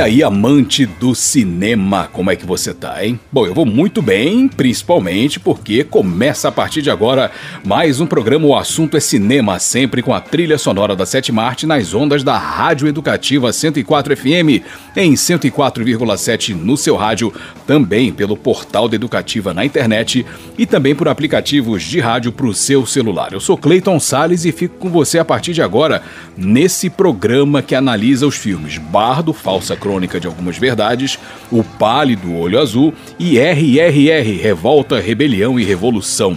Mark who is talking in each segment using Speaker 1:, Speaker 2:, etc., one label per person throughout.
Speaker 1: E aí, amante do cinema, como é que você tá, hein? Bom, eu vou muito bem, principalmente porque começa a partir de agora mais um programa O Assunto é Cinema, sempre com a trilha sonora da Sete Marte nas ondas da Rádio Educativa 104 FM, em 104,7 no seu rádio, também pelo portal da Educativa na internet e também por aplicativos de rádio para o seu celular. Eu sou Clayton Sales e fico com você a partir de agora nesse programa que analisa os filmes Bardo, Falsa Crônica de Algumas Verdades, O Pálido Olho Azul e RRR Revolta, Rebelião e Revolução.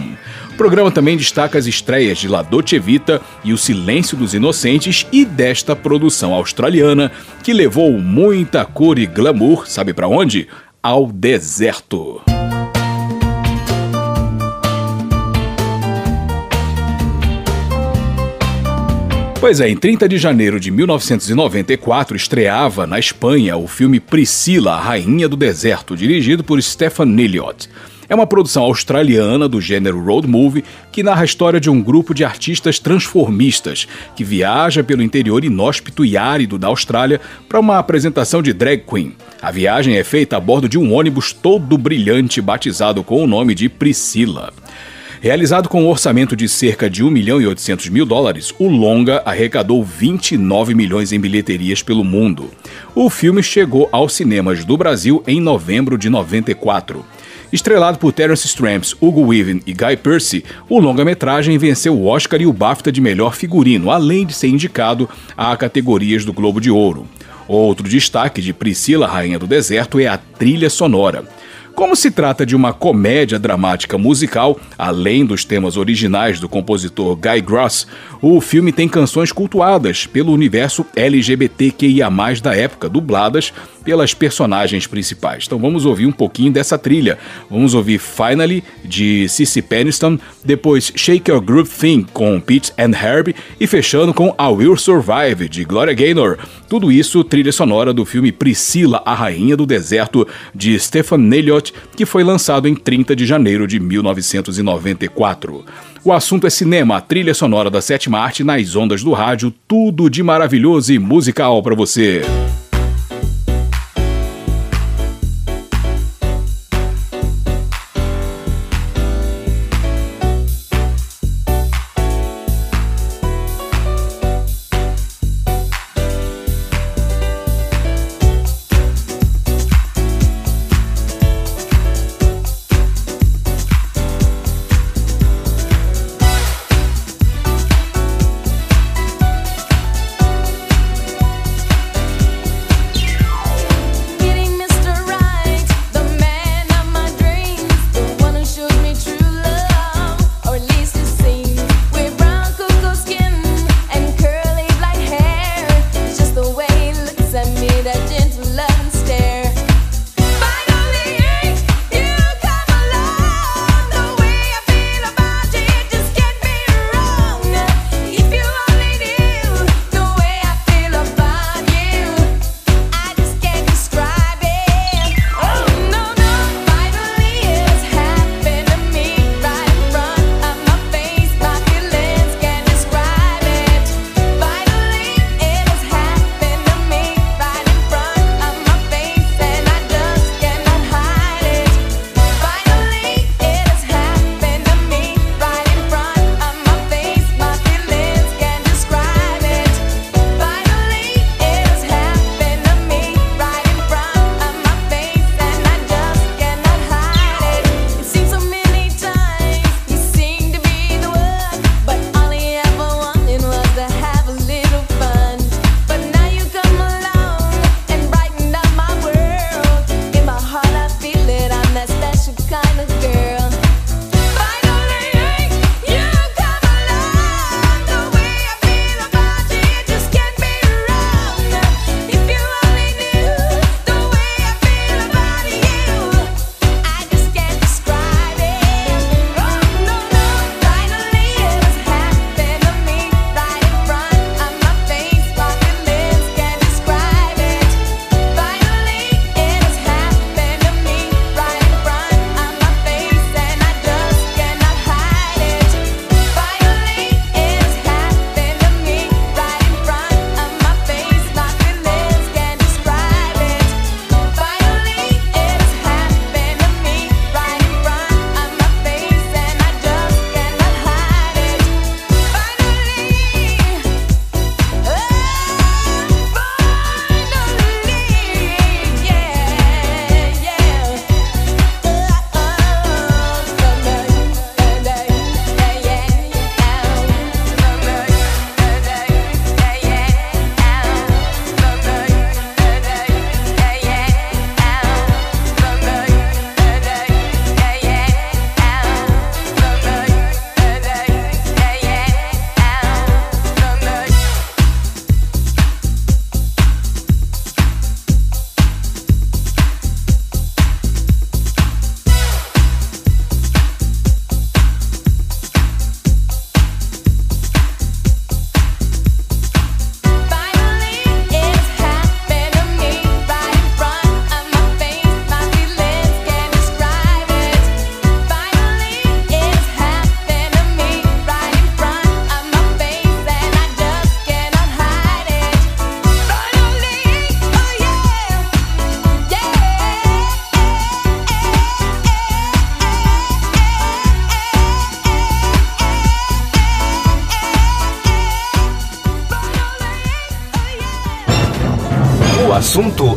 Speaker 1: O programa também destaca as estreias de La Dolce Vita e O Silêncio dos Inocentes e desta produção australiana que levou muita cor e glamour, sabe para onde? Ao deserto. Pois é, em 30 de janeiro de 1994 estreava na Espanha o filme Priscila, a Rainha do Deserto, dirigido por Stefan Niliot. É uma produção australiana do gênero road movie que narra a história de um grupo de artistas transformistas que viaja pelo interior inóspito e árido da Austrália para uma apresentação de drag queen. A viagem é feita a bordo de um ônibus todo brilhante batizado com o nome de Priscila. Realizado com um orçamento de cerca de 1 milhão e 800 mil dólares, o longa arrecadou 29 milhões em bilheterias pelo mundo. O filme chegou aos cinemas do Brasil em novembro de 94. Estrelado por Terence Stamps, Hugo Weaving e Guy Pearce, o longa-metragem venceu o Oscar e o BAFTA de melhor figurino, além de ser indicado a categorias do Globo de Ouro. Outro destaque de Priscila, Rainha do Deserto, é a trilha sonora. Como se trata de uma comédia dramática musical, além dos temas originais do compositor Guy Gross, o filme tem canções cultuadas pelo universo LGBTQIA+, da época, dubladas pelas personagens principais. Então vamos ouvir um pouquinho dessa trilha. Vamos ouvir Finally, de Cici Peniston, depois Shake Your Groove Thing, com Pete and Herb, e fechando com I Will Survive, de Gloria Gaynor. Tudo isso trilha sonora do filme Priscila, a Rainha do Deserto, de Stefan Nelliot, que foi lançado em 30 de janeiro de 1994. O assunto é cinema, a trilha sonora da sétima arte nas ondas do rádio, tudo de maravilhoso e musical para você.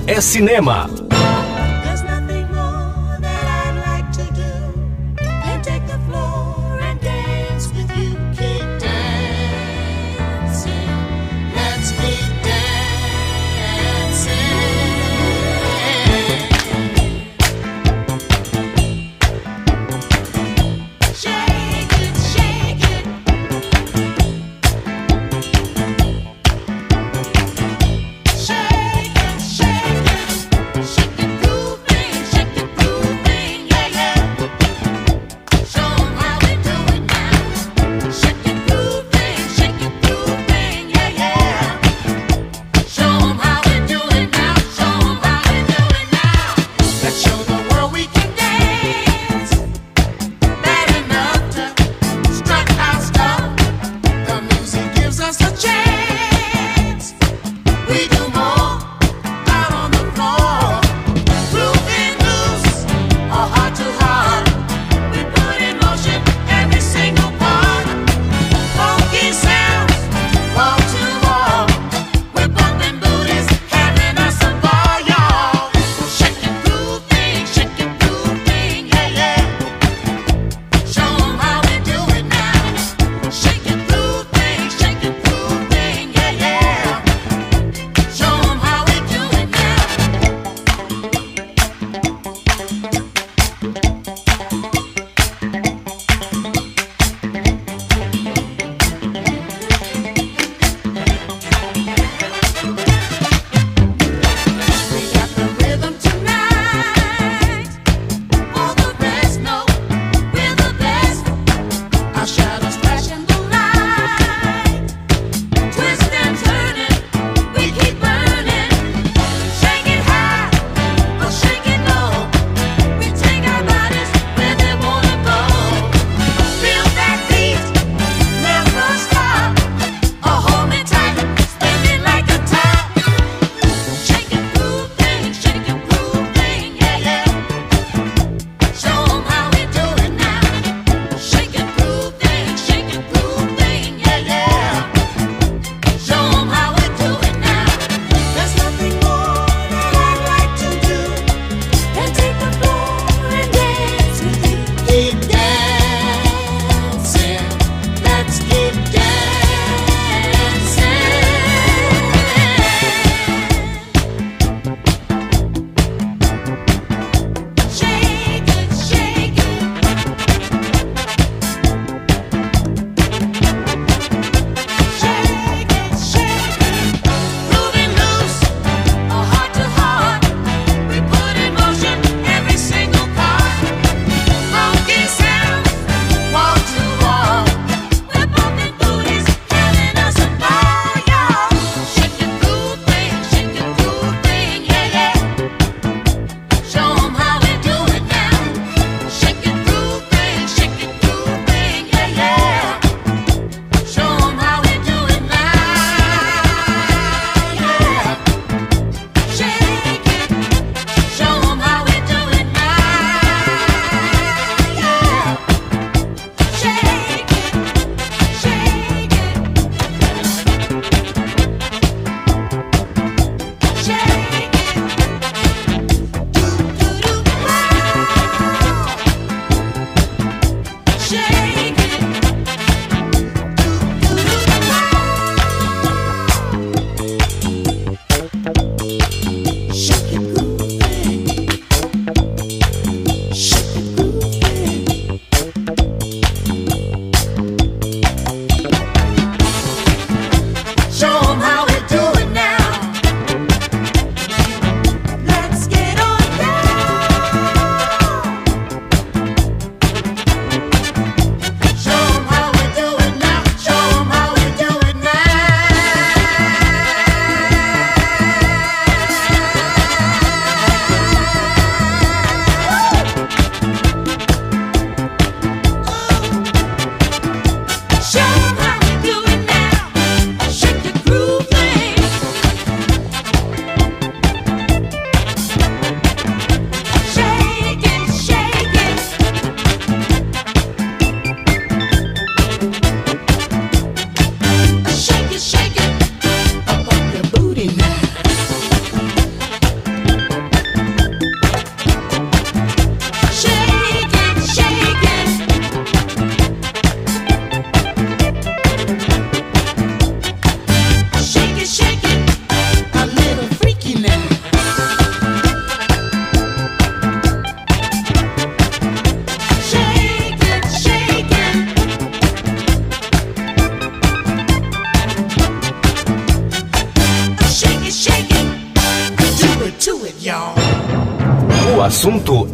Speaker 2: É cinema.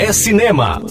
Speaker 2: É cinema.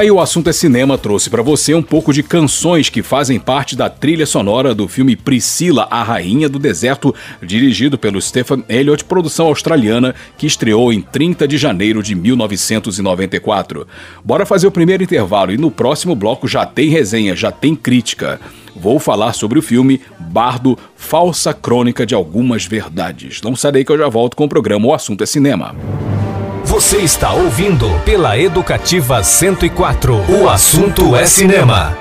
Speaker 1: Aí o assunto é cinema trouxe para você um pouco de canções que fazem parte da trilha sonora do filme Priscila, a Rainha do Deserto, dirigido pelo Stephen Elliott, produção australiana, que estreou em 30 de janeiro de 1994. Bora fazer o primeiro intervalo e no próximo bloco já tem resenha, já tem crítica. Vou falar sobre o filme Bardo, falsa crônica de algumas verdades. Não daí que eu já volto com o programa O Assunto é Cinema.
Speaker 2: Você está ouvindo pela Educativa 104. O assunto é cinema.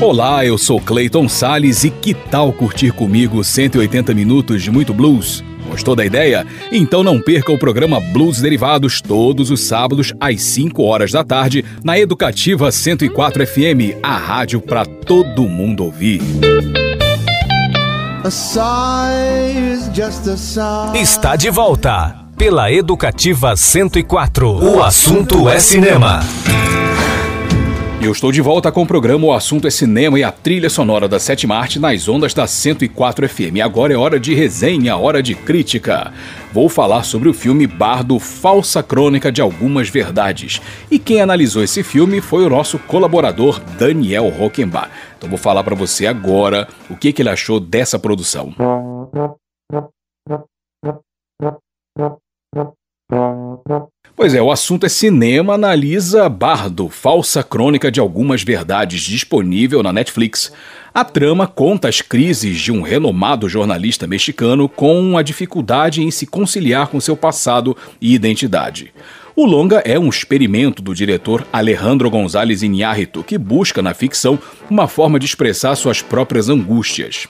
Speaker 1: Olá, eu sou Clayton Sales e que tal curtir comigo 180 minutos de muito blues? Gostou da ideia? Então não perca o programa Blues Derivados todos os sábados às 5 horas da tarde na Educativa 104 FM, a rádio para todo mundo ouvir.
Speaker 2: Está de volta pela Educativa 104. O assunto é cinema.
Speaker 1: Eu estou de volta com o programa O Assunto é Cinema e a trilha sonora da Sete Arte nas ondas da 104 FM. Agora é hora de resenha, hora de crítica. Vou falar sobre o filme Bardo Falsa Crônica de Algumas Verdades. E quem analisou esse filme foi o nosso colaborador Daniel Rockenbach. Então vou falar para você agora o que, que ele achou dessa produção. Pois é, o assunto é cinema, analisa Bardo, falsa crônica de algumas verdades, disponível na Netflix. A trama conta as crises de um renomado jornalista mexicano com a dificuldade em se conciliar com seu passado e identidade. O longa é um experimento do diretor Alejandro González Iñárritu, que busca na ficção uma forma de expressar suas próprias angústias.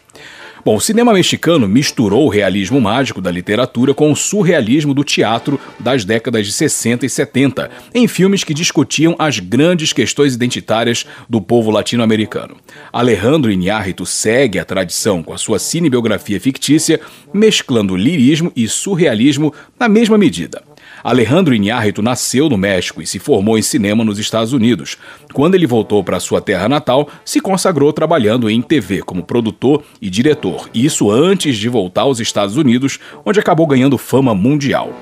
Speaker 1: Bom, o cinema mexicano misturou o realismo mágico da literatura com o surrealismo do teatro das décadas de 60 e 70, em filmes que discutiam as grandes questões identitárias do povo latino-americano. Alejandro Iñárritu segue a tradição com a sua cinebiografia fictícia, mesclando lirismo e surrealismo na mesma medida. Alejandro Iñárritu nasceu no México e se formou em cinema nos Estados Unidos. Quando ele voltou para sua terra natal, se consagrou trabalhando em TV como produtor e diretor, isso antes de voltar aos Estados Unidos, onde acabou ganhando fama mundial.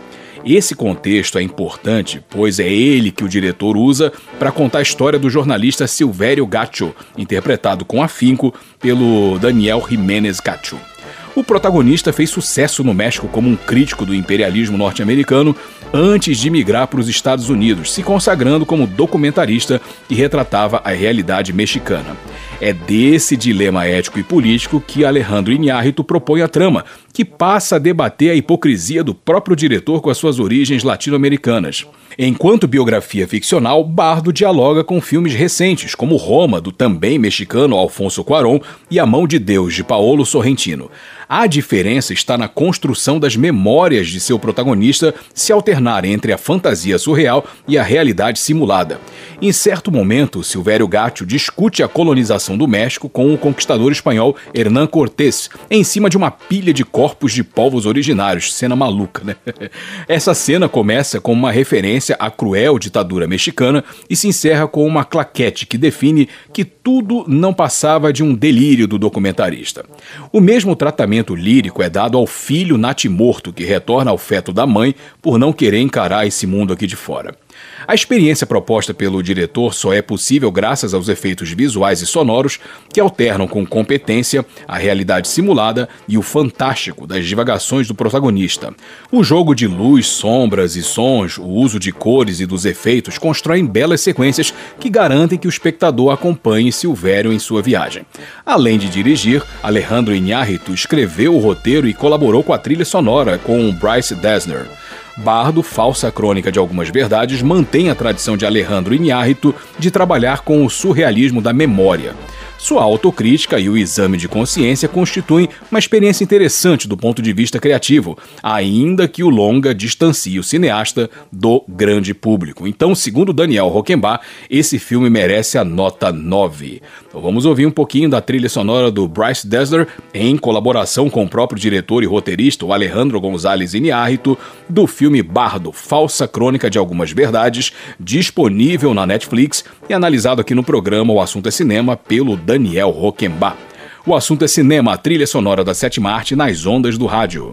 Speaker 1: Esse contexto é importante, pois é ele que o diretor usa para contar a história do jornalista Silvério Gacho, interpretado com afinco pelo Daniel Jiménez Gacho. O protagonista fez sucesso no México como um crítico do imperialismo norte-americano antes de migrar para os Estados Unidos, se consagrando como documentarista que retratava a realidade mexicana. É desse dilema ético e político que Alejandro Iñárritu propõe a trama, que passa a debater a hipocrisia do próprio diretor com as suas origens latino-americanas. Enquanto biografia ficcional, Bardo dialoga com filmes recentes, como Roma, do também mexicano Alfonso Cuarón, e A Mão de Deus, de Paolo Sorrentino. A diferença está na construção das memórias de seu protagonista se alternar entre a fantasia surreal e a realidade simulada. Em certo momento, Silvério Gátio discute a colonização do México com o conquistador espanhol Hernán Cortés, em cima de uma pilha de corpos de povos originários. Cena maluca, né? Essa cena começa com uma referência à cruel ditadura mexicana e se encerra com uma claquete que define que tudo não passava de um delírio do documentarista. O mesmo tratamento lírico é dado ao filho natimorto que retorna ao feto da mãe por não querer encarar esse mundo aqui de fora. A experiência proposta pelo diretor só é possível graças aos efeitos visuais e sonoros que alternam com competência a realidade simulada e o fantástico das divagações do protagonista. O jogo de luz, sombras e sons, o uso de cores e dos efeitos constroem belas sequências que garantem que o espectador acompanhe Silvério em sua viagem. Além de dirigir, Alejandro Iñárritu escreveu o roteiro e colaborou com a trilha sonora com Bryce Dessner. Bardo, falsa crônica de algumas verdades, mantém a tradição de Alejandro Iñárritu de trabalhar com o surrealismo da memória. Sua autocrítica e o exame de consciência constituem uma experiência interessante do ponto de vista criativo, ainda que o longa distancie o cineasta do grande público. Então, segundo Daniel Rockenbach, esse filme merece a nota 9. Então, vamos ouvir um pouquinho da trilha sonora do Bryce Dessler, em colaboração com o próprio diretor e roteirista, o Alejandro González Iñárritu, do filme Bardo, Falsa Crônica de Algumas Verdades, disponível na Netflix e analisado aqui no programa O Assunto é Cinema pelo Daniel Daniel Rockenbach. O assunto é cinema, trilha sonora da sétima arte nas ondas do rádio.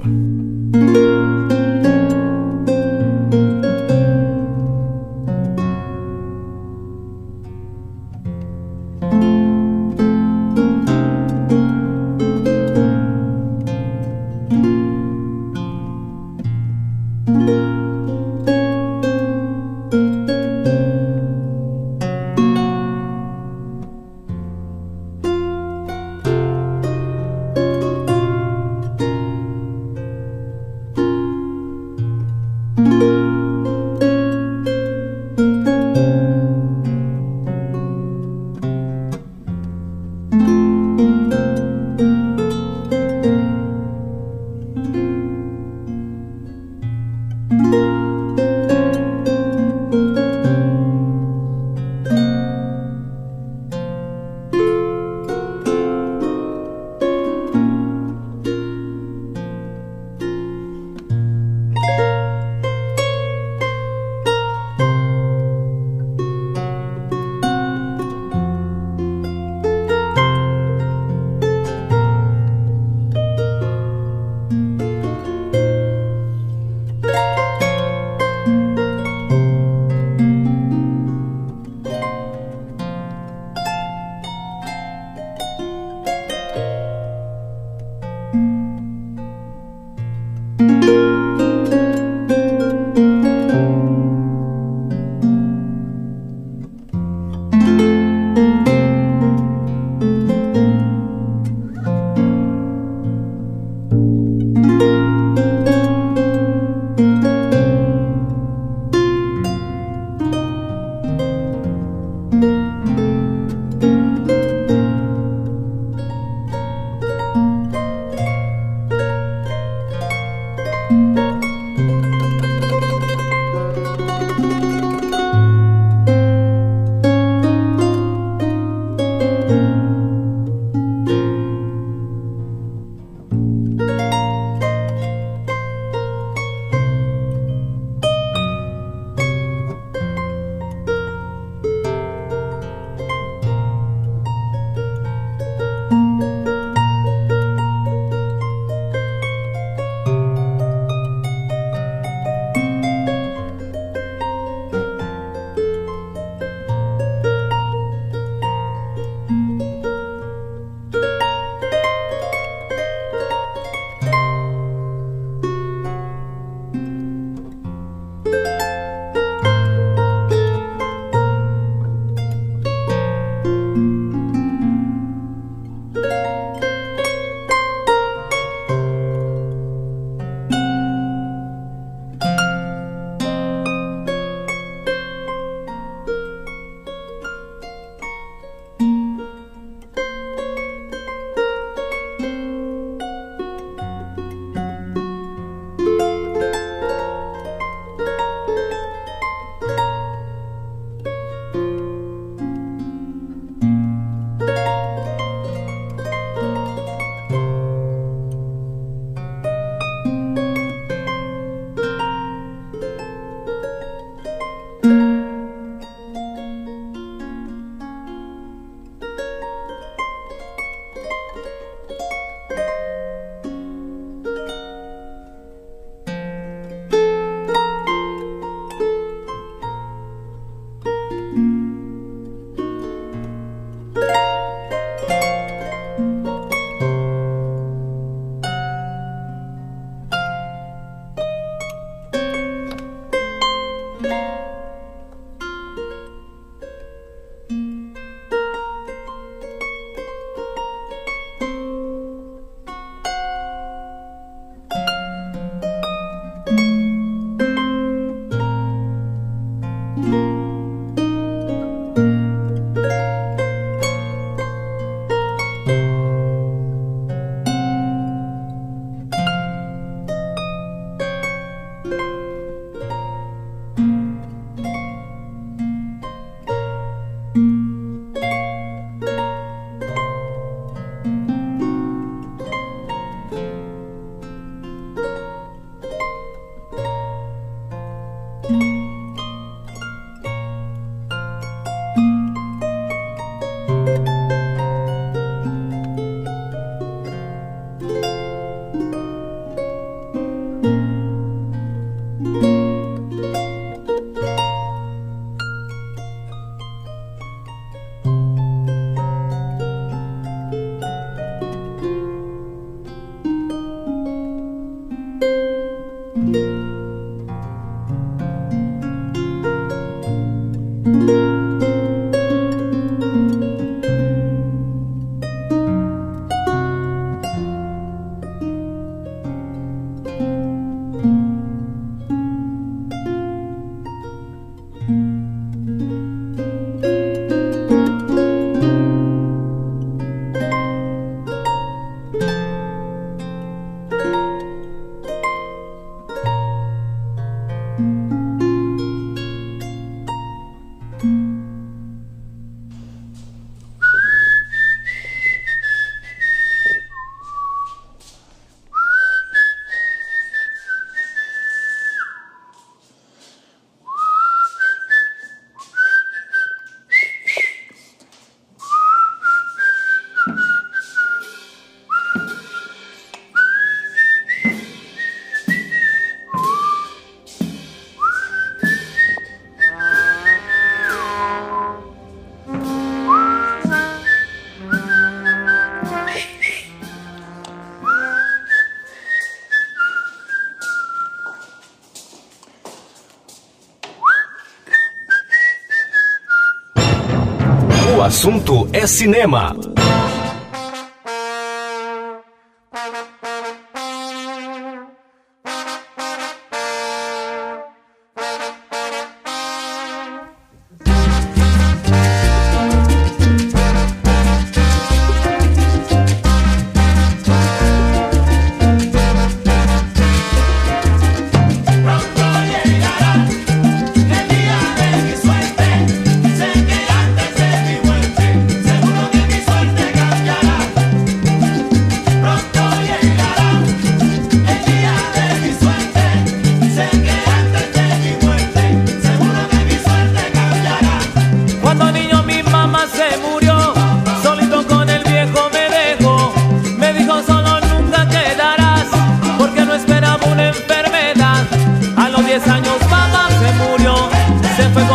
Speaker 3: Assunto é cinema.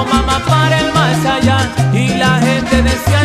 Speaker 4: mamá para el más allá. Y la
Speaker 5: gente decía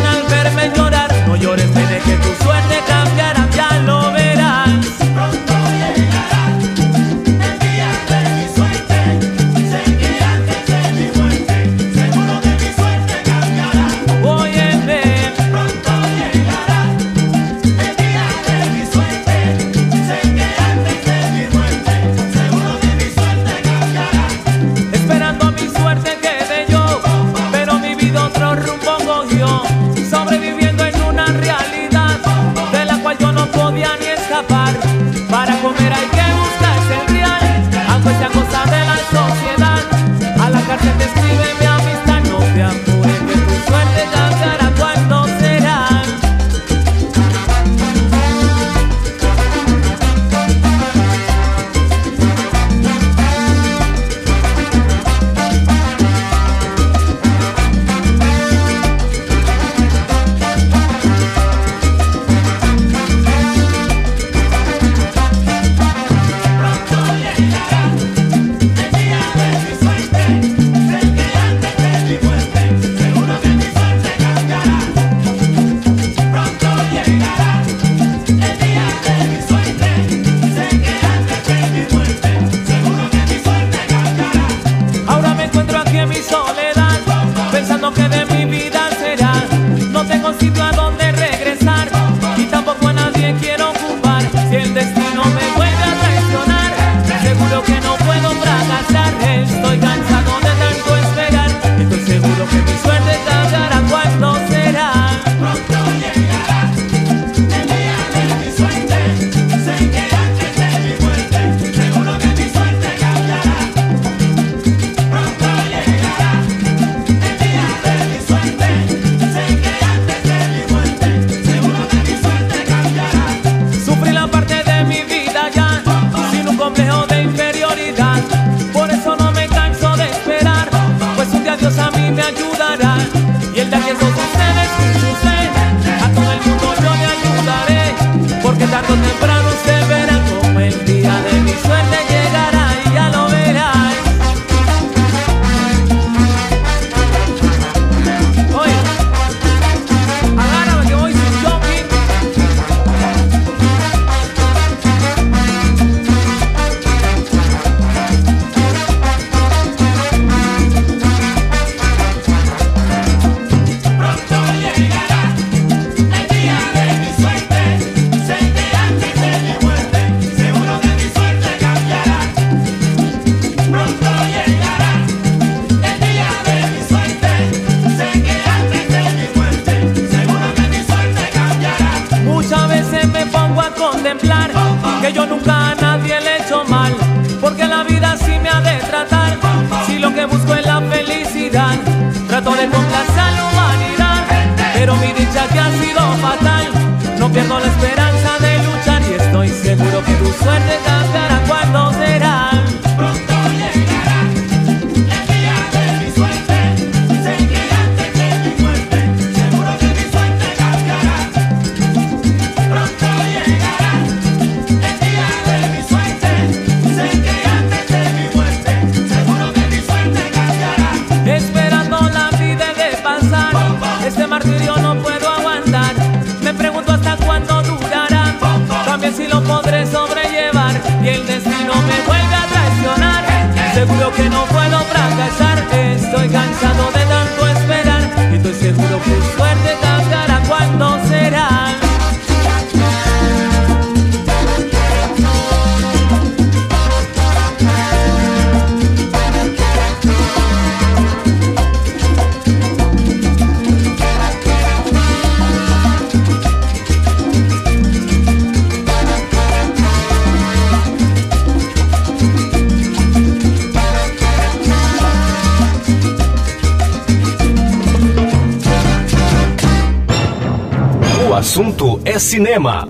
Speaker 5: cinema.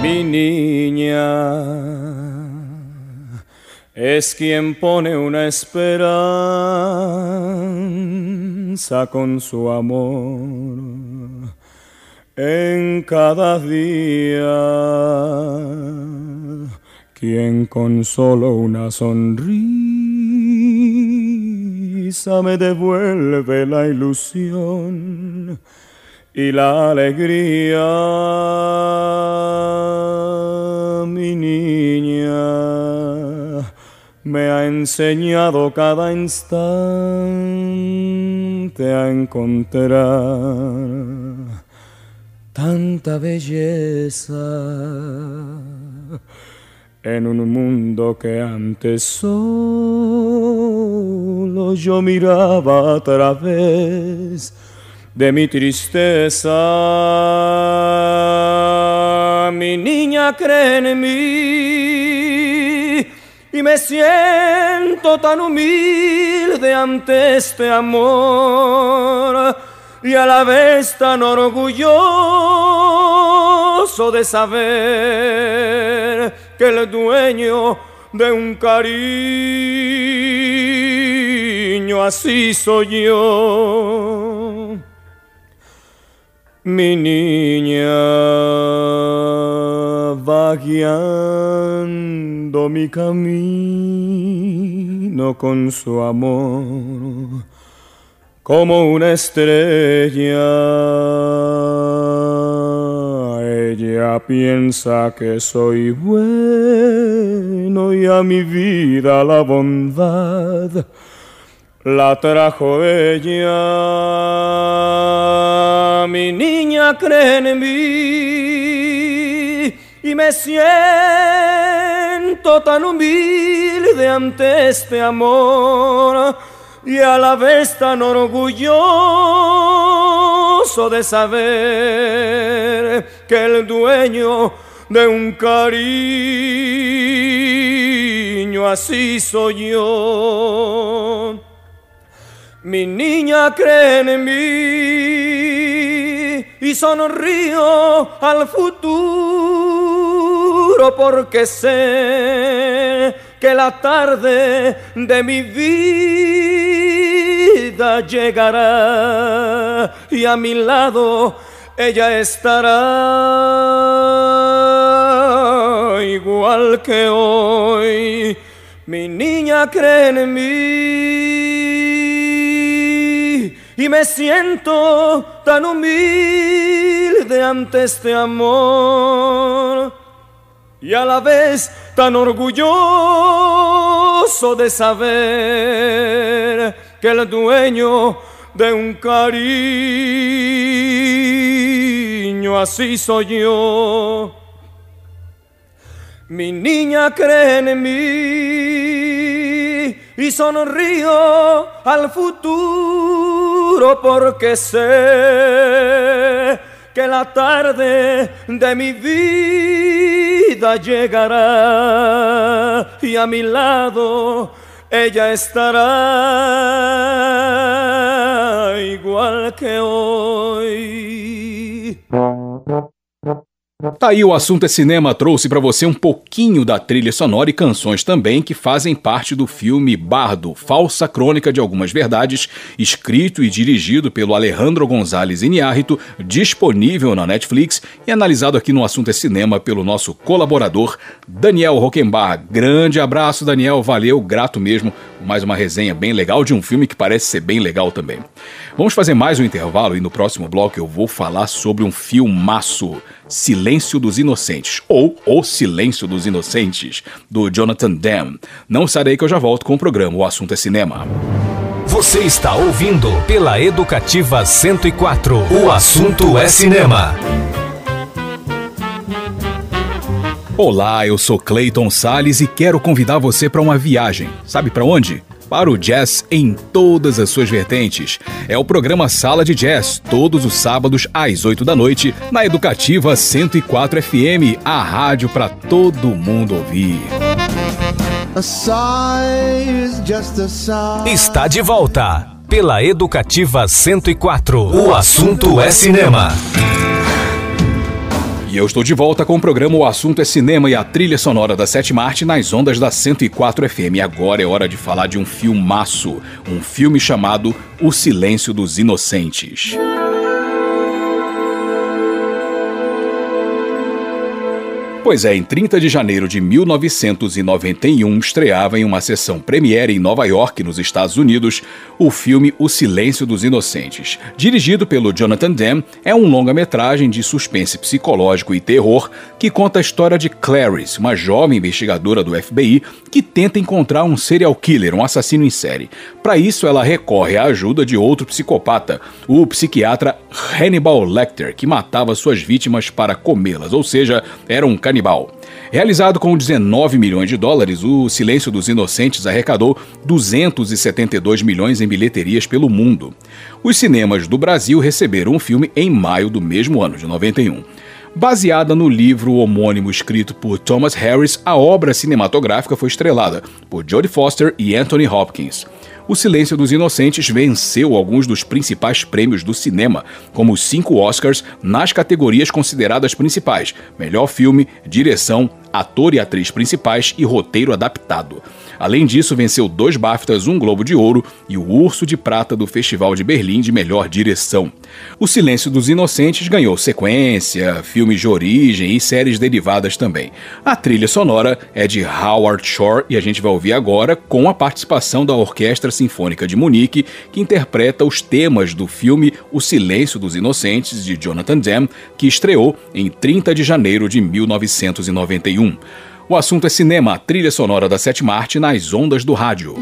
Speaker 6: Mi niña es quien pone una esperanza con su amor en cada día, quien con solo una sonrisa me devuelve la ilusión y la alegría, mi niña, me ha enseñado cada instante a encontrar tanta belleza en un mundo que antes solo yo miraba a través de mi tristeza. Mi niña cree en mí y me siento tan humilde ante este amor y a la vez tan orgulloso de saber que el dueño de un cariño así soy yo mi niña va guiando mi camino con su amor como una estrella. Ella piensa que soy bueno y a mi vida la bondad la trajo ella. Mi niña cree en mí y me siento tan humilde ante este amor y a la vez tan orgulloso de saber que el dueño de un cariño así soy yo. Mi niña cree en mí y sonrío al futuro porque sé que la tarde de mi vida llegará y a mi lado ella estará igual que hoy. Mi niña cree en mí y me siento tan humilde ante este amor y a la vez tan orgulloso de saber que el dueño de un cariño así soy yo. Mi niña cree en mí y sonrío al futuro porque sé que la tarde de mi vida llegará y a mi lado ella estará igual que hoy.
Speaker 1: Tá aí o assunto é cinema trouxe para você um pouquinho da trilha sonora e canções também que fazem parte do filme Bardo, falsa crônica de algumas verdades, escrito e dirigido pelo Alejandro González Iñárritu, disponível na Netflix e analisado aqui no assunto é cinema pelo nosso colaborador Daniel Rockenbach. Grande abraço, Daniel, valeu, grato mesmo. Mais uma resenha bem legal de um filme que parece ser bem legal também. Vamos fazer mais um intervalo e no próximo bloco eu vou falar sobre um filmaço. Silêncio dos Inocentes, ou O Silêncio dos Inocentes, do Jonathan Demme. Não sarei que eu já volto com o programa O Assunto é Cinema.
Speaker 2: Você está ouvindo pela Educativa 104. O assunto é cinema.
Speaker 1: Olá, eu sou Clayton Sales e quero convidar você para uma viagem. Sabe para onde? Para o jazz em todas as suas vertentes. É o programa Sala de Jazz, todos os sábados às 8 da noite, na Educativa 104 FM, a rádio para todo mundo ouvir.
Speaker 2: Está de volta pela Educativa 104. O assunto é cinema.
Speaker 1: E eu estou de volta com o programa O Assunto é Cinema e a trilha sonora da Sétima Arte nas ondas da 104 FM. Agora é hora de falar de um filmaço, um filme chamado O Silêncio dos Inocentes. Pois é, em 30 de janeiro de 1991 estreava em uma sessão premiere em Nova York, nos Estados Unidos, o filme O Silêncio dos Inocentes. Dirigido pelo Jonathan Demme, é um longa-metragem de suspense psicológico e terror que conta a história de Clarice, uma jovem investigadora do FBI que tenta encontrar um serial killer, um assassino em série. Para isso, ela recorre à ajuda de outro psicopata, o psiquiatra Hannibal Lecter, que matava suas vítimas para comê-las, ou seja, era um canibal. Realizado com 19 milhões de dólares, O Silêncio dos Inocentes arrecadou 272 milhões em bilheterias pelo mundo. Os cinemas do Brasil receberam o filme em maio do mesmo ano, de 91. Baseada no livro homônimo escrito por Thomas Harris, a obra cinematográfica foi estrelada por Jodie Foster e Anthony Hopkins. O Silêncio dos Inocentes venceu alguns dos principais prêmios do cinema, como os cinco Oscars nas categorias consideradas principais: melhor filme, direção, ator e atriz principais e roteiro adaptado. Além disso, venceu dois BAFTAs, um Globo de Ouro e o Urso de Prata do Festival de Berlim de Melhor Direção. O Silêncio dos Inocentes ganhou sequência, filmes de origem e séries derivadas também. A trilha sonora é de Howard Shore e a gente vai ouvir agora com a participação da Orquestra Sinfônica de Munique, que interpreta os temas do filme O Silêncio dos Inocentes de Jonathan Demme, que estreou em 30 de janeiro de 1991. O assunto é cinema, trilha sonora da sétima arte nas ondas do rádio.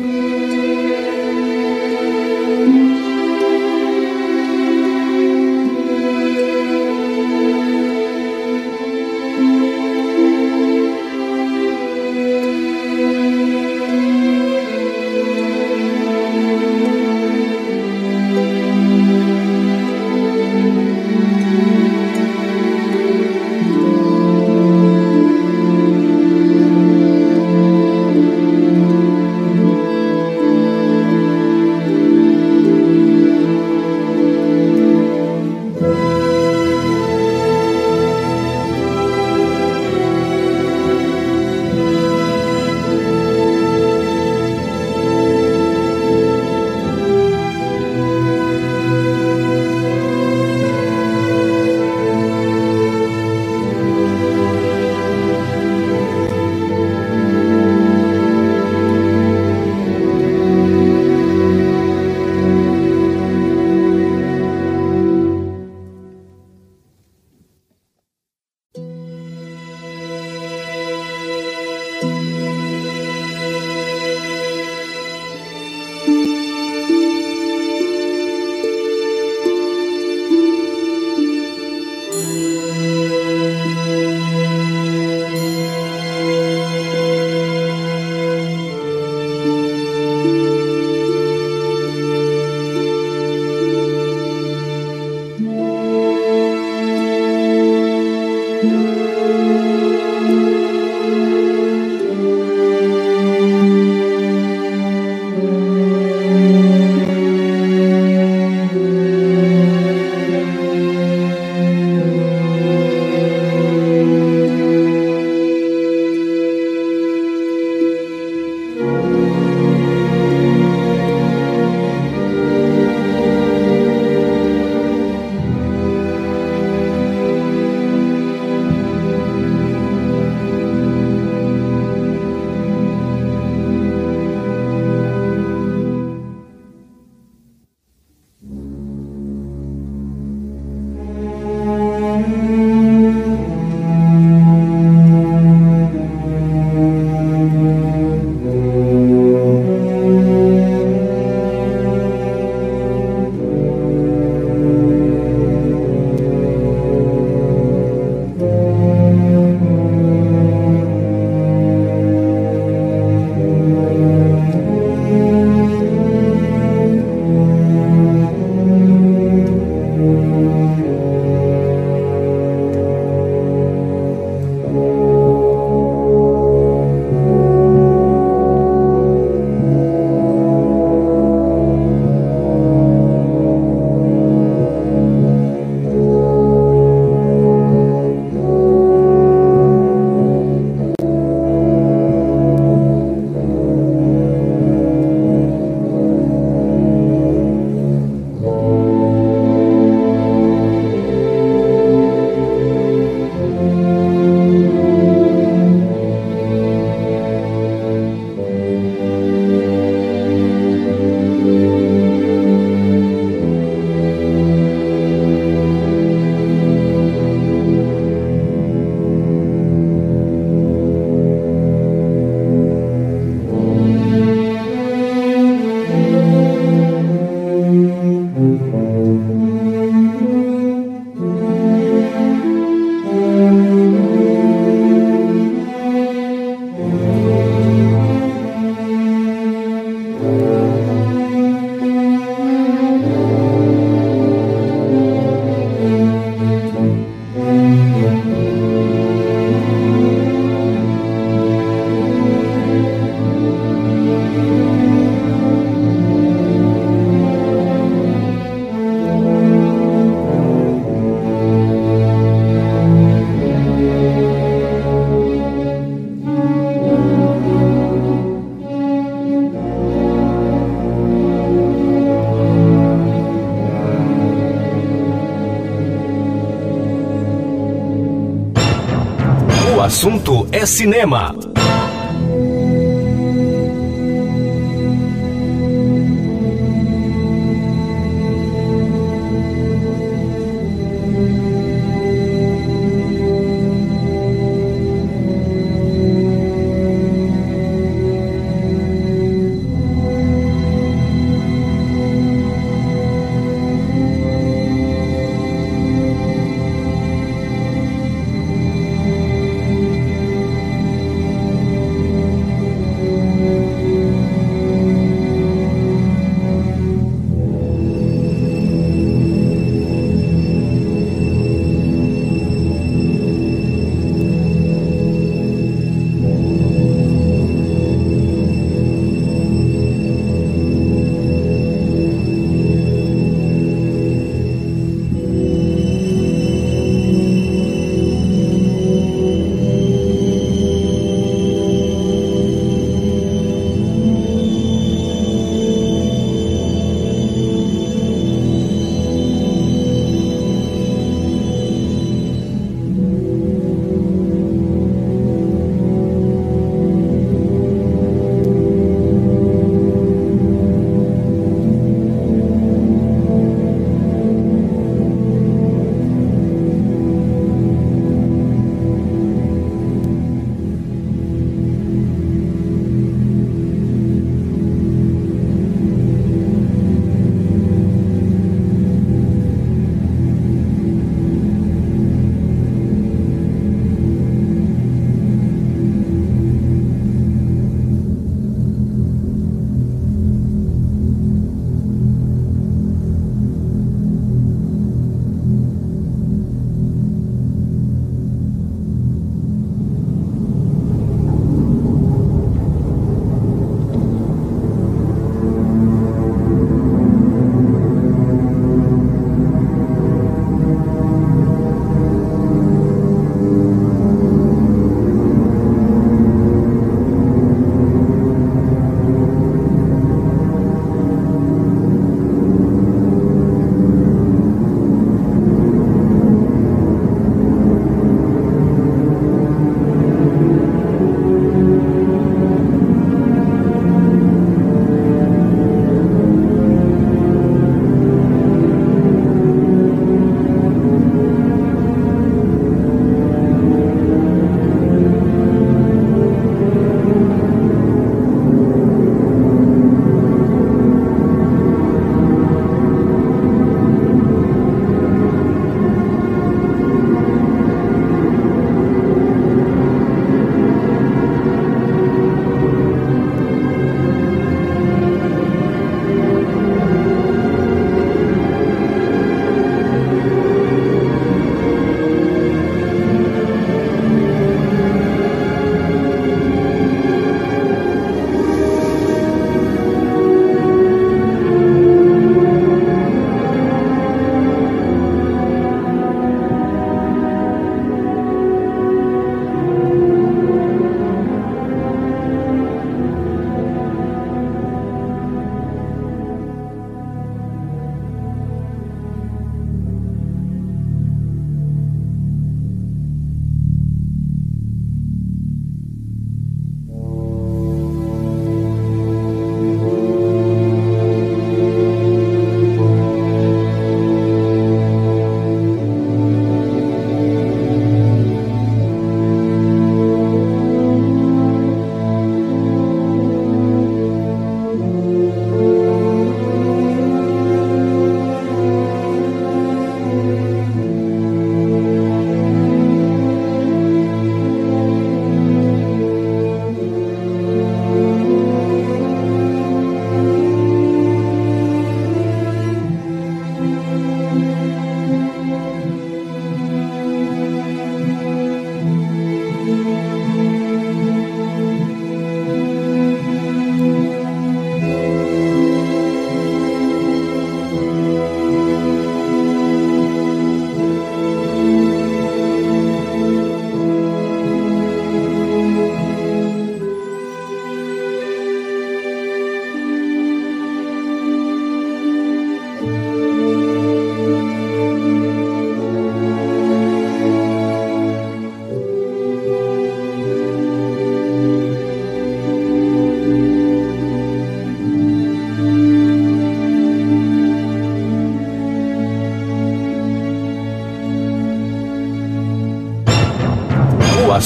Speaker 3: Assunto é cinema.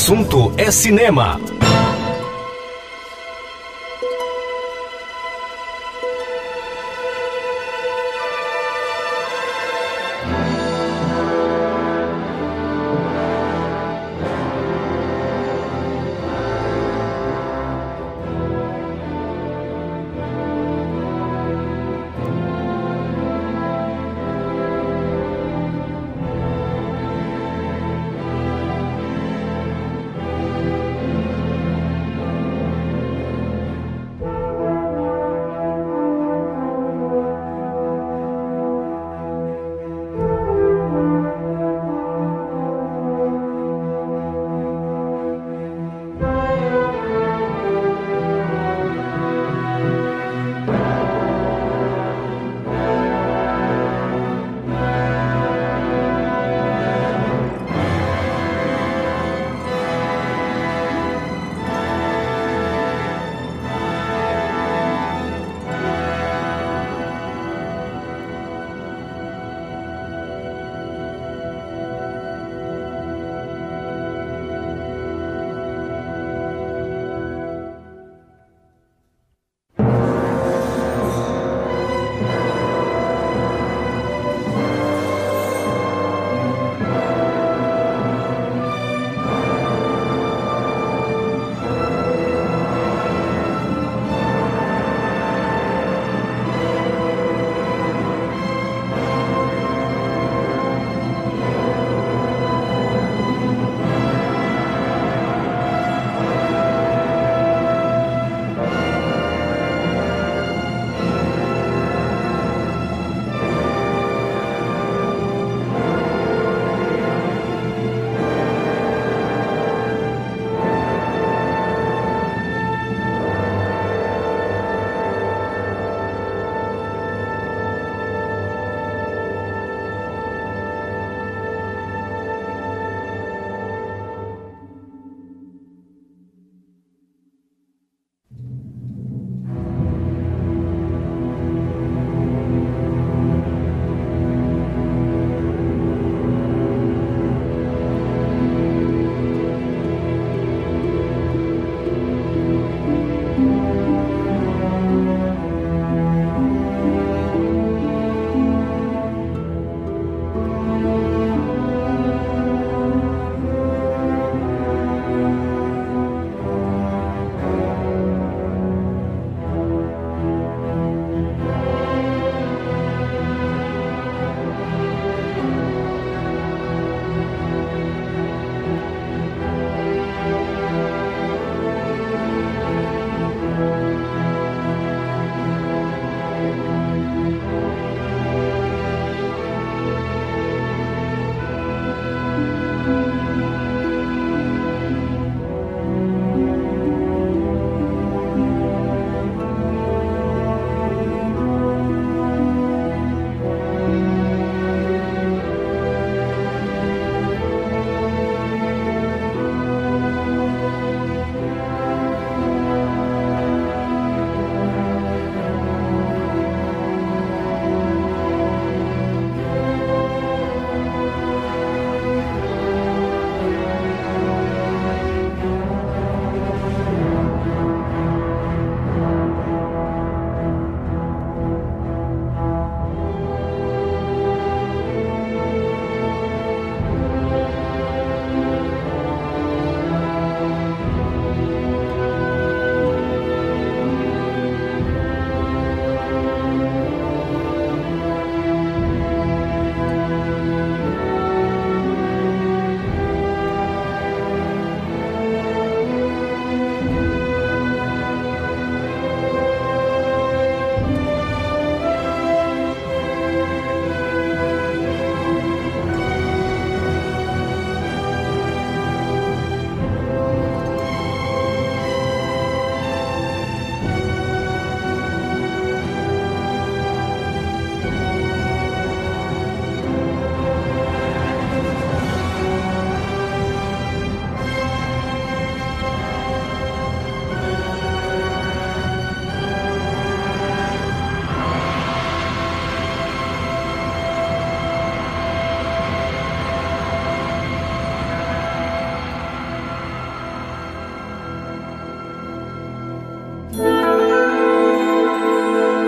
Speaker 3: Assunto é cinema.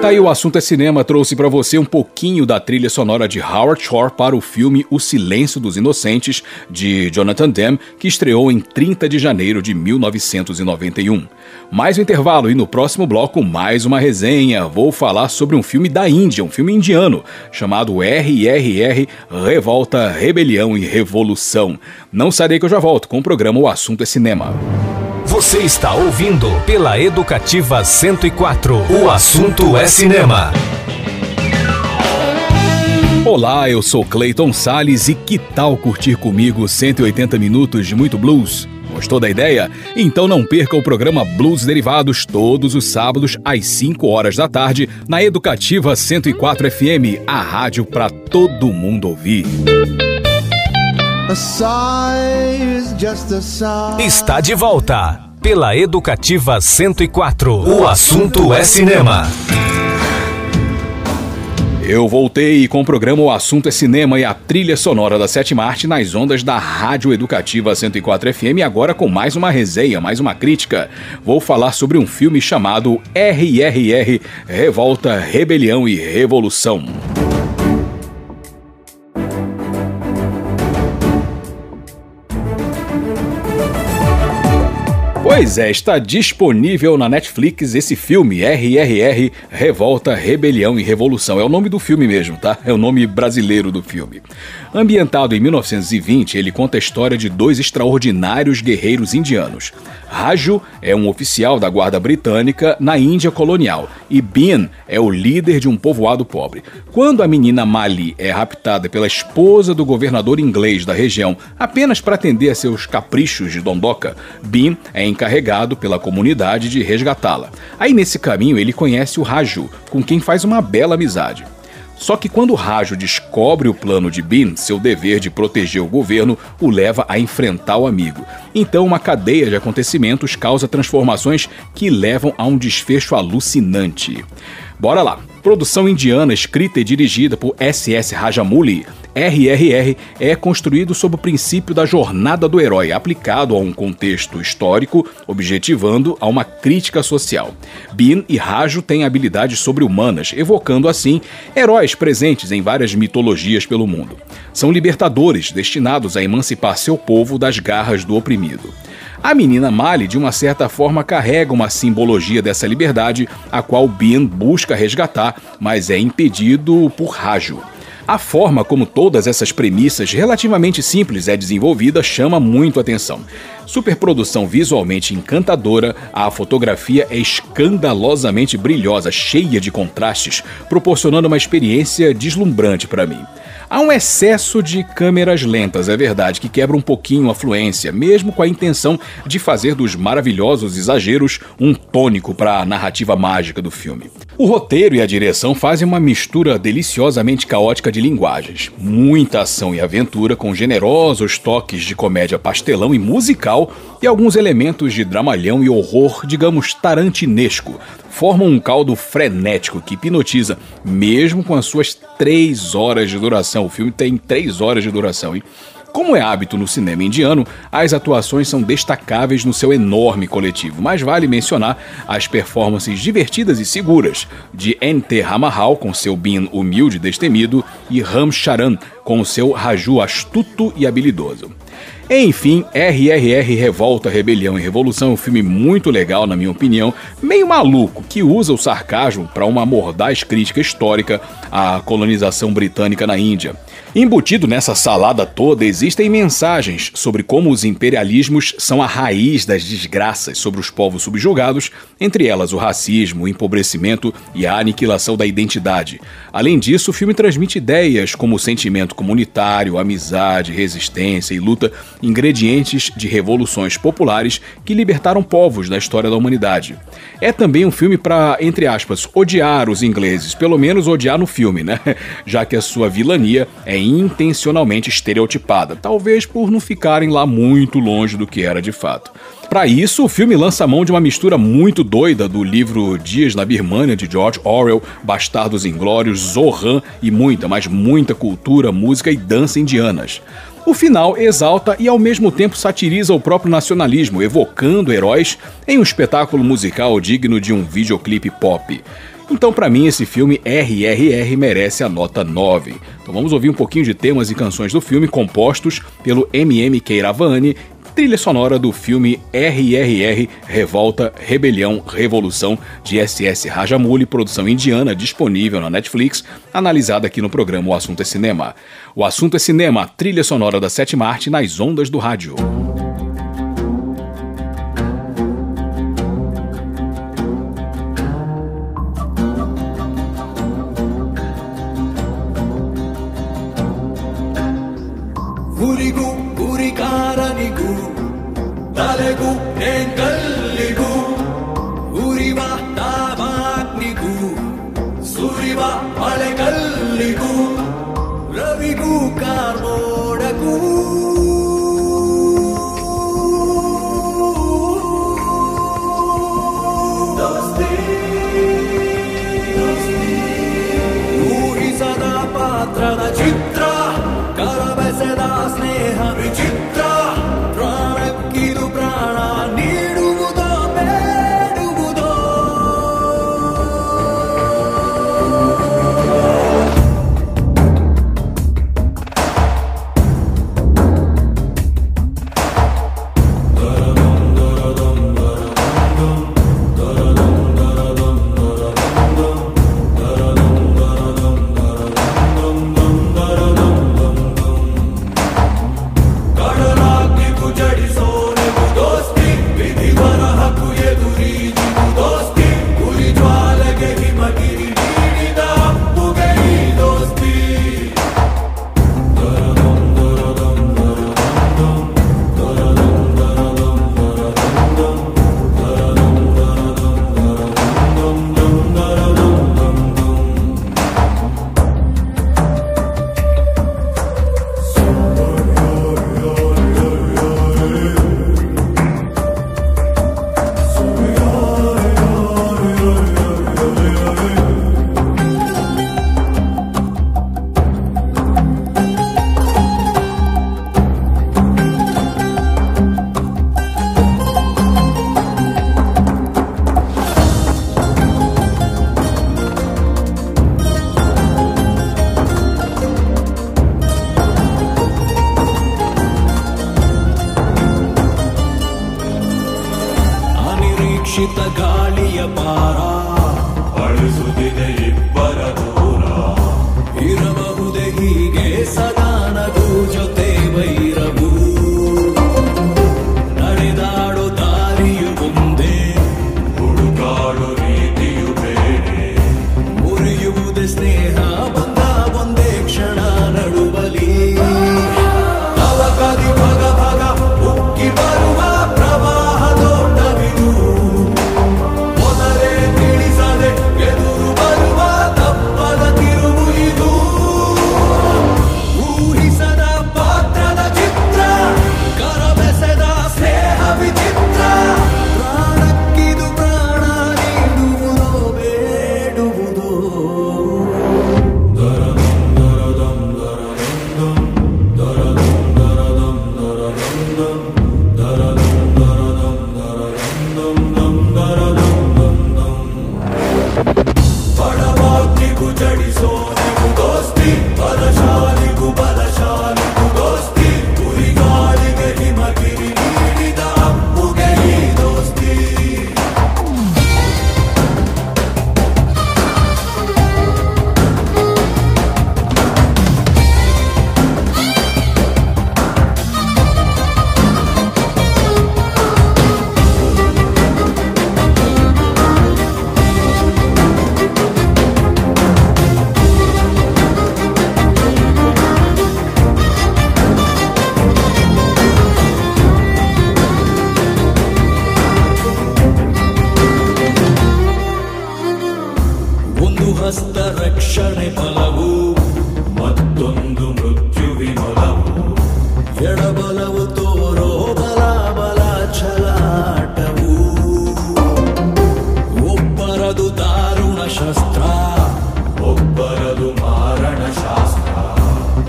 Speaker 1: Tá aí o assunto é cinema, trouxe para você um pouquinho da trilha sonora de Howard Shore para o filme O Silêncio dos Inocentes, de Jonathan Demme, que estreou em 30 de janeiro de 1991. Mais um intervalo e no próximo bloco mais uma resenha. Vou falar sobre um filme da Índia, um filme indiano, chamado RRR Revolta, Rebelião e Revolução. Não sarei que eu já volto com o programa O Assunto é Cinema.
Speaker 2: Você está ouvindo pela Educativa 104. O assunto é cinema.
Speaker 1: Olá, eu sou Clayton Sales e que tal curtir comigo 180 minutos de muito blues? Gostou da ideia? Então não perca o programa Blues Derivados todos os sábados às 5 horas da tarde na Educativa 104 FM, a rádio para todo mundo ouvir.
Speaker 2: Está de volta pela Educativa 104. O assunto é cinema.
Speaker 1: Eu voltei com o programa O Assunto é Cinema e a trilha sonora da Sétima Arte nas ondas da Rádio Educativa 104 FM, agora com mais uma resenha, mais uma crítica. Vou falar sobre um filme chamado RRR Revolta, Rebelião e Revolução. Pois é, está disponível na Netflix esse filme, RRR Revolta, Rebelião e Revolução. É o nome do filme mesmo, tá? É o nome brasileiro do filme. Ambientado em 1920, ele conta a história de dois extraordinários guerreiros indianos. Raju é um oficial da guarda britânica na Índia colonial e Bin é o líder de um povoado pobre. Quando a menina Mali é raptada pela esposa do governador inglês da região apenas para atender a seus caprichos de dondoca, Bin é encarregado pela comunidade de resgatá-la. Aí nesse caminho ele conhece o Raju, com quem faz uma bela amizade. Só que quando Rajo descobre o plano de Bin, seu dever de proteger o governo o leva a enfrentar o amigo. Então, uma cadeia de acontecimentos causa transformações que levam a um desfecho alucinante. Bora lá! Produção indiana escrita e dirigida por S.S. Rajamouli, RRR é construído sob o princípio da jornada do herói, aplicado a um contexto histórico, objetivando a uma crítica social. Bin e Rajo têm habilidades sobre-humanas, evocando assim heróis presentes em várias mitologias pelo mundo. São libertadores destinados a emancipar seu povo das garras do oprimido. A menina Mali, de uma certa forma, carrega uma simbologia dessa liberdade, a qual Bin busca resgatar, mas é impedido por Rajo. A forma como todas essas premissas relativamente simples é desenvolvida chama muito atenção. Superprodução visualmente encantadora, a fotografia é escandalosamente brilhosa, cheia de contrastes, proporcionando uma experiência deslumbrante para mim. Há um excesso de câmeras lentas, é verdade, que quebra um pouquinho a fluência, mesmo com a intenção de fazer dos maravilhosos exageros um tônico para a narrativa mágica do filme. O roteiro e a direção fazem uma mistura deliciosamente caótica de linguagens. Muita ação e aventura, com generosos toques de comédia pastelão e musical, e alguns elementos de dramalhão e horror, digamos, tarantinesco, formam um caldo frenético que hipnotiza, mesmo com as suas três horas de duração. O filme tem três horas de duração, hein? Como é hábito no cinema indiano, as atuações são destacáveis no seu enorme coletivo, mas vale mencionar as performances divertidas e seguras de N.T. Ramahal com seu Bin humilde e destemido e Ram Charan com seu Raju astuto e habilidoso. Enfim, RRR Revolta, Rebelião e Revolução é um filme muito legal, na minha opinião, meio maluco, que usa o sarcasmo para uma mordaz crítica histórica à colonização britânica na Índia. Embutido nessa salada toda existem mensagens sobre como os imperialismos são a raiz das desgraças sobre os povos subjugados, entre elas o racismo, o empobrecimento e a aniquilação da identidade. Além disso, o filme transmite ideias como o sentimento comunitário, amizade, resistência e luta, ingredientes de revoluções populares que libertaram povos da história da humanidade. É também um filme para, entre aspas, odiar os ingleses, pelo menos odiar no filme, né? Já que a sua vilania é intencionalmente estereotipada, talvez por não ficarem lá muito longe do que era de fato. Para isso, o filme lança mão de uma mistura muito doida do livro Dias na Birmania de George Orwell, Bastardos Inglórios, Zohan e muita, mas muita cultura, música e dança indianas. O final exalta e ao mesmo tempo satiriza o próprio nacionalismo, evocando heróis em um espetáculo musical digno de um videoclipe pop.
Speaker 7: Então, para mim, esse filme RRR merece a nota 9. Então vamos ouvir um pouquinho de temas e canções do filme compostos pelo MM Keiravani, trilha sonora do filme RRR Revolta, Rebelião, Revolução de SS Rajamouli, produção indiana disponível na Netflix, analisada aqui no programa O Assunto é Cinema. O Assunto é Cinema, trilha sonora da sétima arte nas ondas do rádio.
Speaker 8: ಶಸ್ತ್ರ ಒಬ್ಬರದು ಮಾರಣ ಶಾಸ್ತ್ರ.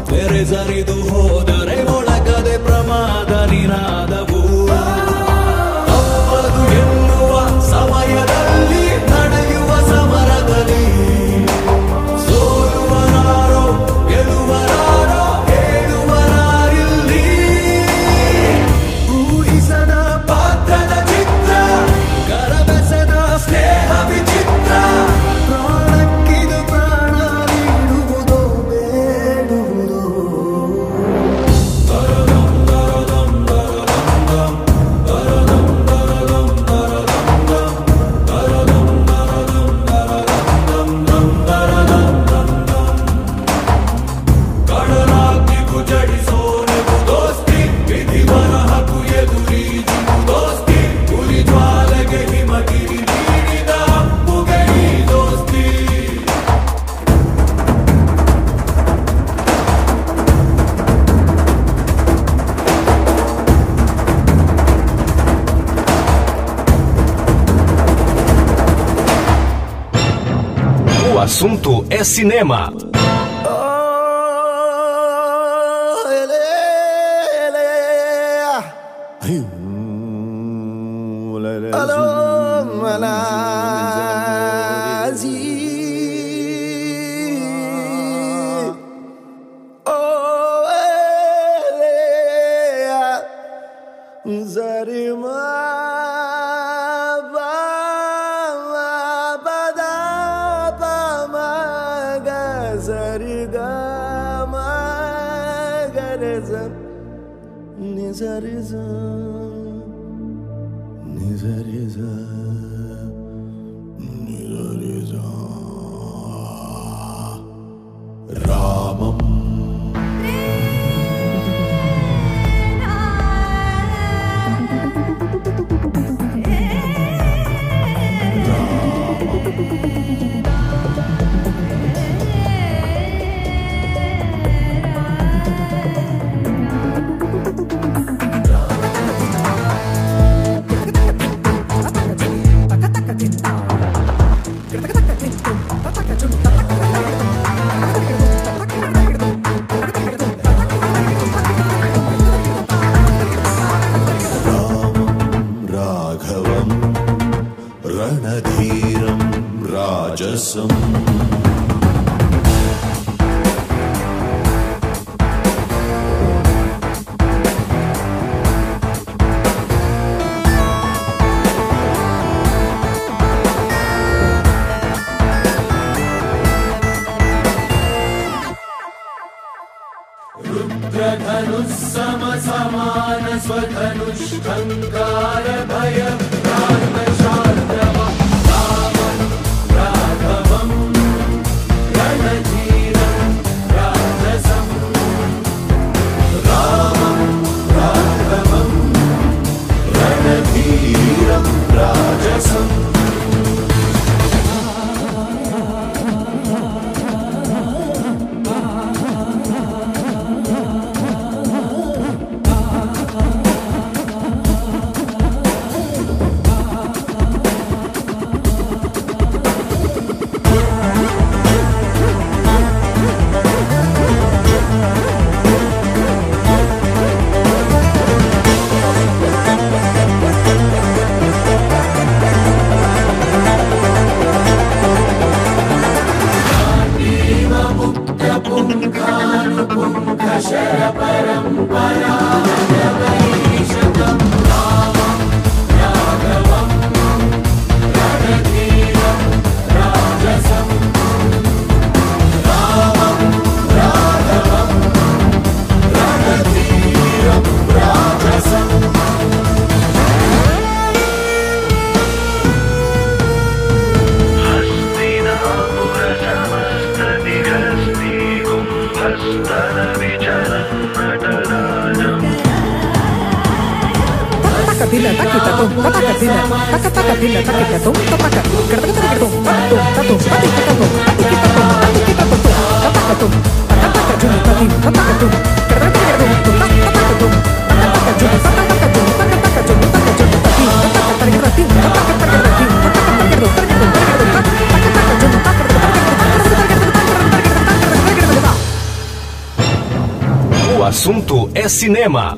Speaker 8: ತೆರೆಸರಿದು ಹೋದರೆ ಒಳಗದೆ ಪ್ರಮಾದ cinema. Cinema.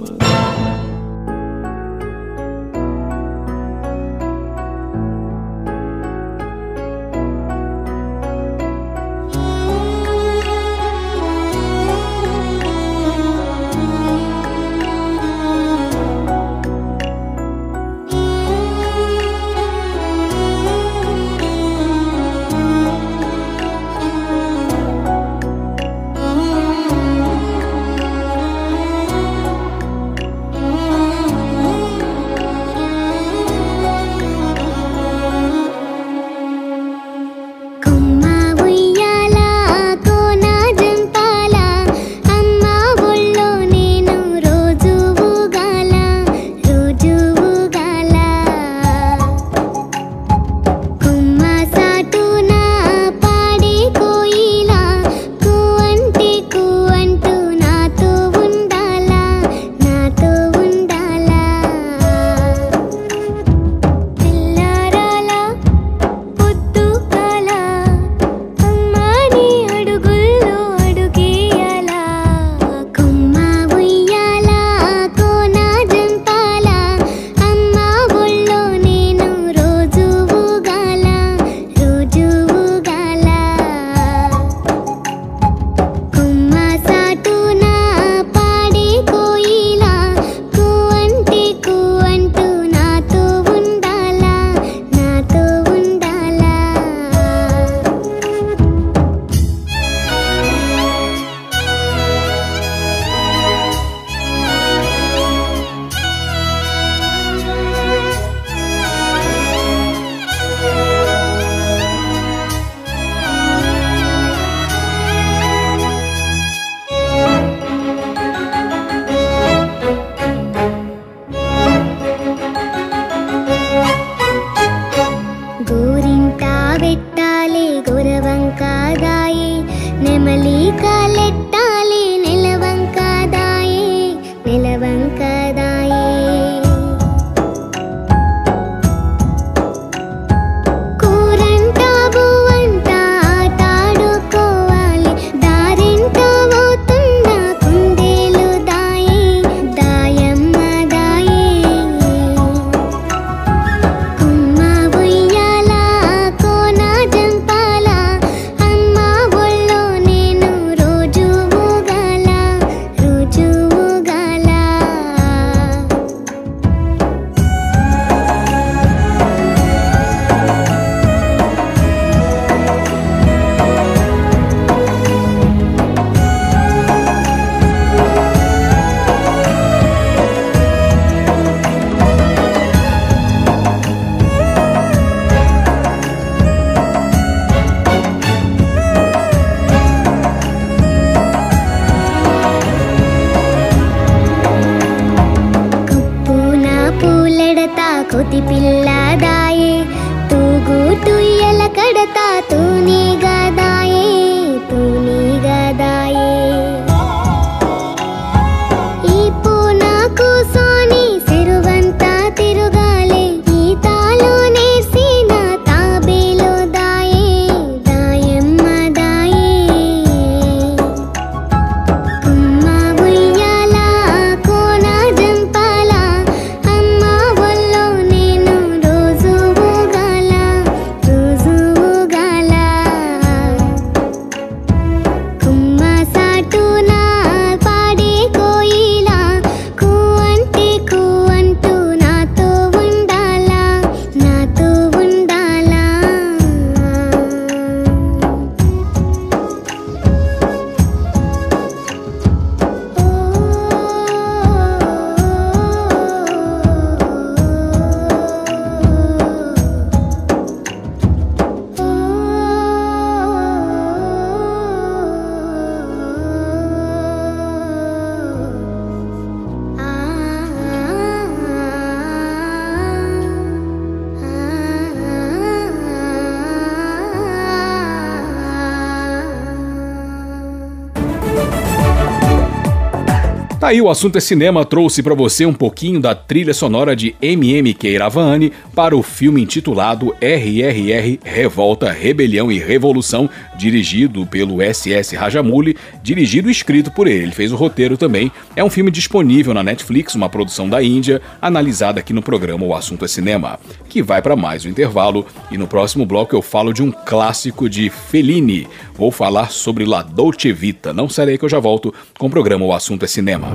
Speaker 1: Aí o assunto é cinema trouxe para você um pouquinho da trilha sonora de MM Keiravani para o filme intitulado RRR Revolta, Rebelião e Revolução, dirigido pelo SS Rajamouli, dirigido e escrito por ele. Ele fez o roteiro também. É um filme disponível na Netflix, uma produção da Índia, analisada aqui no programa O Assunto é Cinema, que vai para mais um intervalo e no próximo bloco eu falo de um clássico de Fellini. Vou falar sobre La Dolce Vita. Não sai que eu já volto com o programa O Assunto é Cinema.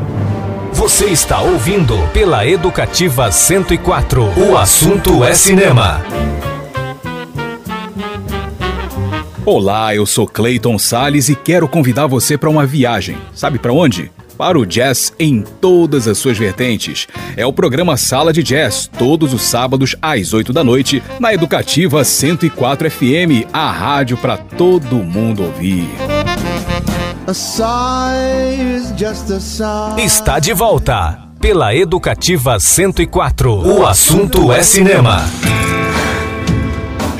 Speaker 2: Você está ouvindo pela Educativa 104. O assunto é cinema.
Speaker 1: Olá, eu sou Clayton Sales e quero convidar você para uma viagem. Sabe para onde? Para o jazz em todas as suas vertentes. É o programa Sala de Jazz, todos os sábados às 8 da noite, na Educativa 104 FM, a rádio para todo mundo ouvir.
Speaker 2: Está de volta pela Educativa 104. O assunto é cinema.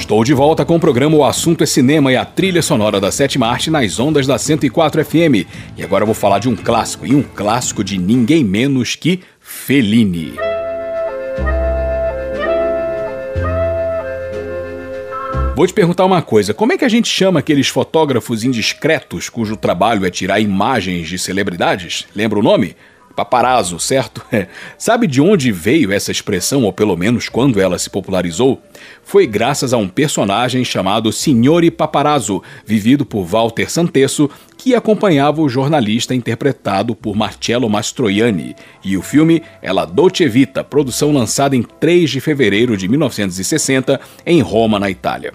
Speaker 1: Estou de volta com o programa O Assunto é Cinema e a trilha sonora da sétima arte nas ondas da 104 FM. E agora eu vou falar de um clássico, e um clássico de ninguém menos que Fellini. Vou te perguntar uma coisa: como é que a gente chama aqueles fotógrafos indiscretos cujo trabalho é tirar imagens de celebridades? Lembra o nome? Paparazzo, certo? Sabe de onde veio essa expressão, ou pelo menos quando ela se popularizou? Foi graças a um personagem chamado Signore Paparazzo, vivido por Walter Santesso, que acompanhava o jornalista interpretado por Marcello Mastroianni. E o filme é La Dolce Vita, produção lançada em 3 de fevereiro de 1960 em Roma, na Itália.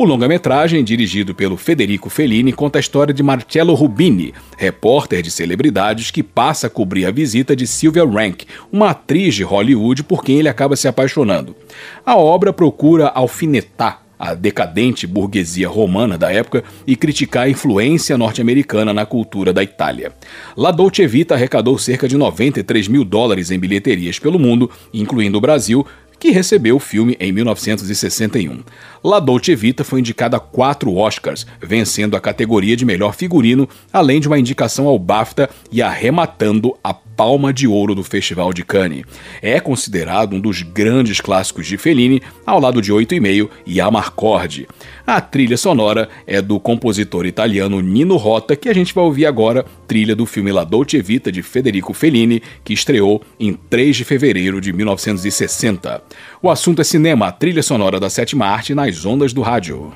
Speaker 1: O longa-metragem, dirigido pelo Federico Fellini, conta a história de Marcello Rubini, repórter de celebridades que passa a cobrir a visita de Sylvia Rank, uma atriz de Hollywood por quem ele acaba se apaixonando. A obra procura alfinetar a decadente burguesia romana da época e criticar a influência norte-americana na cultura da Itália. La Dolce Vita arrecadou cerca de 93 mil dólares em bilheterias pelo mundo, incluindo o Brasil, que recebeu o filme em 1961. La Dolce Vita foi indicada a quatro Oscars, vencendo a categoria de melhor figurino, além de uma indicação ao BAFTA e arrematando a Palma de Ouro do Festival de Cannes. É considerado um dos grandes clássicos de Fellini, ao lado de Oito e Meio e Amarcord. A trilha sonora é do compositor italiano Nino Rota, que a gente vai ouvir agora, trilha do filme La Dolce Vita de Federico Fellini, que estreou em 3 de fevereiro de 1960. O assunto é cinema, a trilha sonora da sétima arte nas ondas do rádio.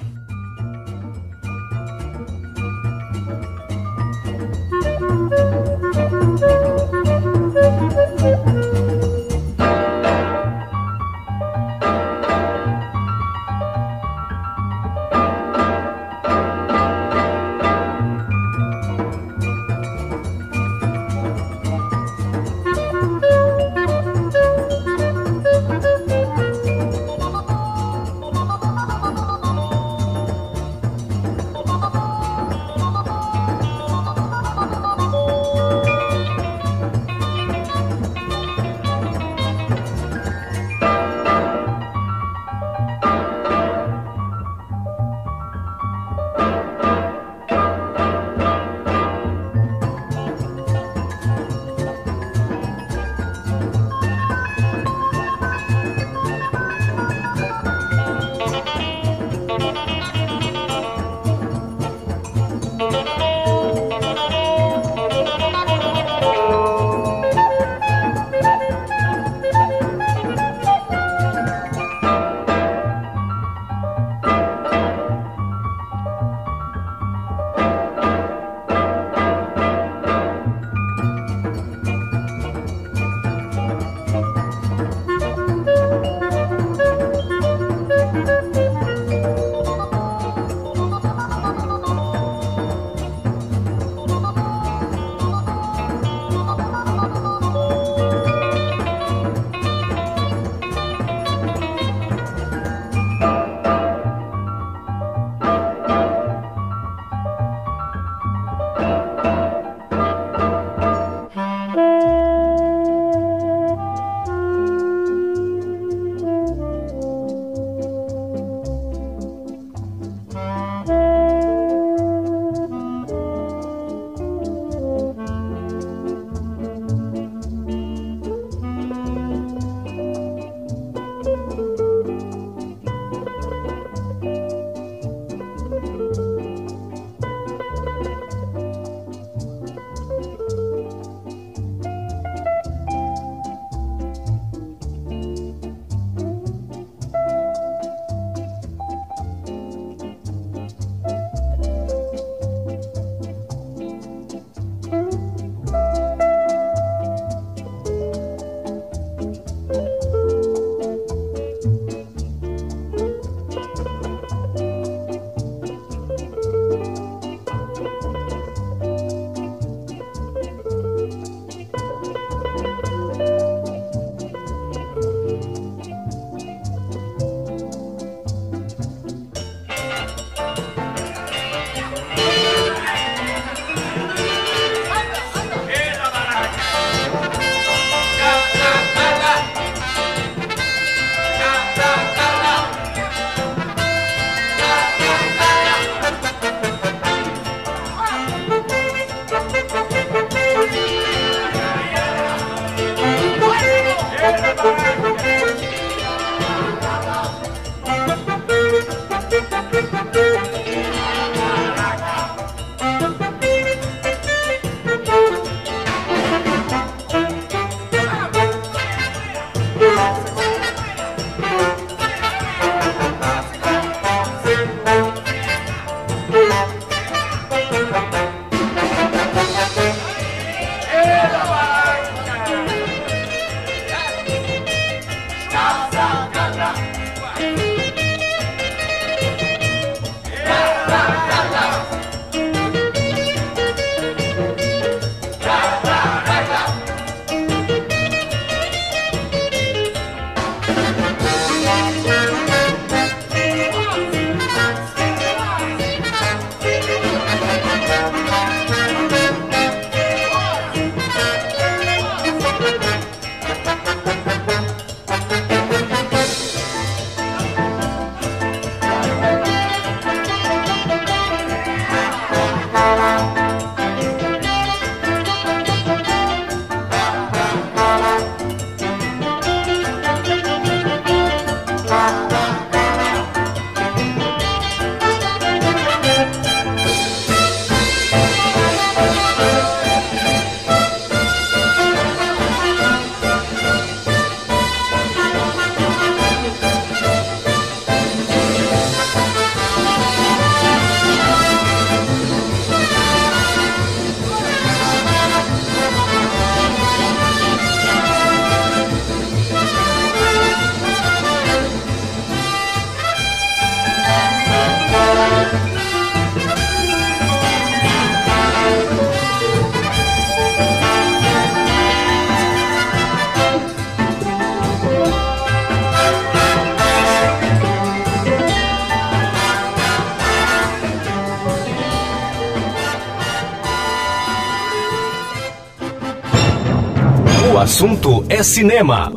Speaker 3: Assunto é cinema.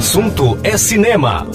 Speaker 3: Assunto é cinema.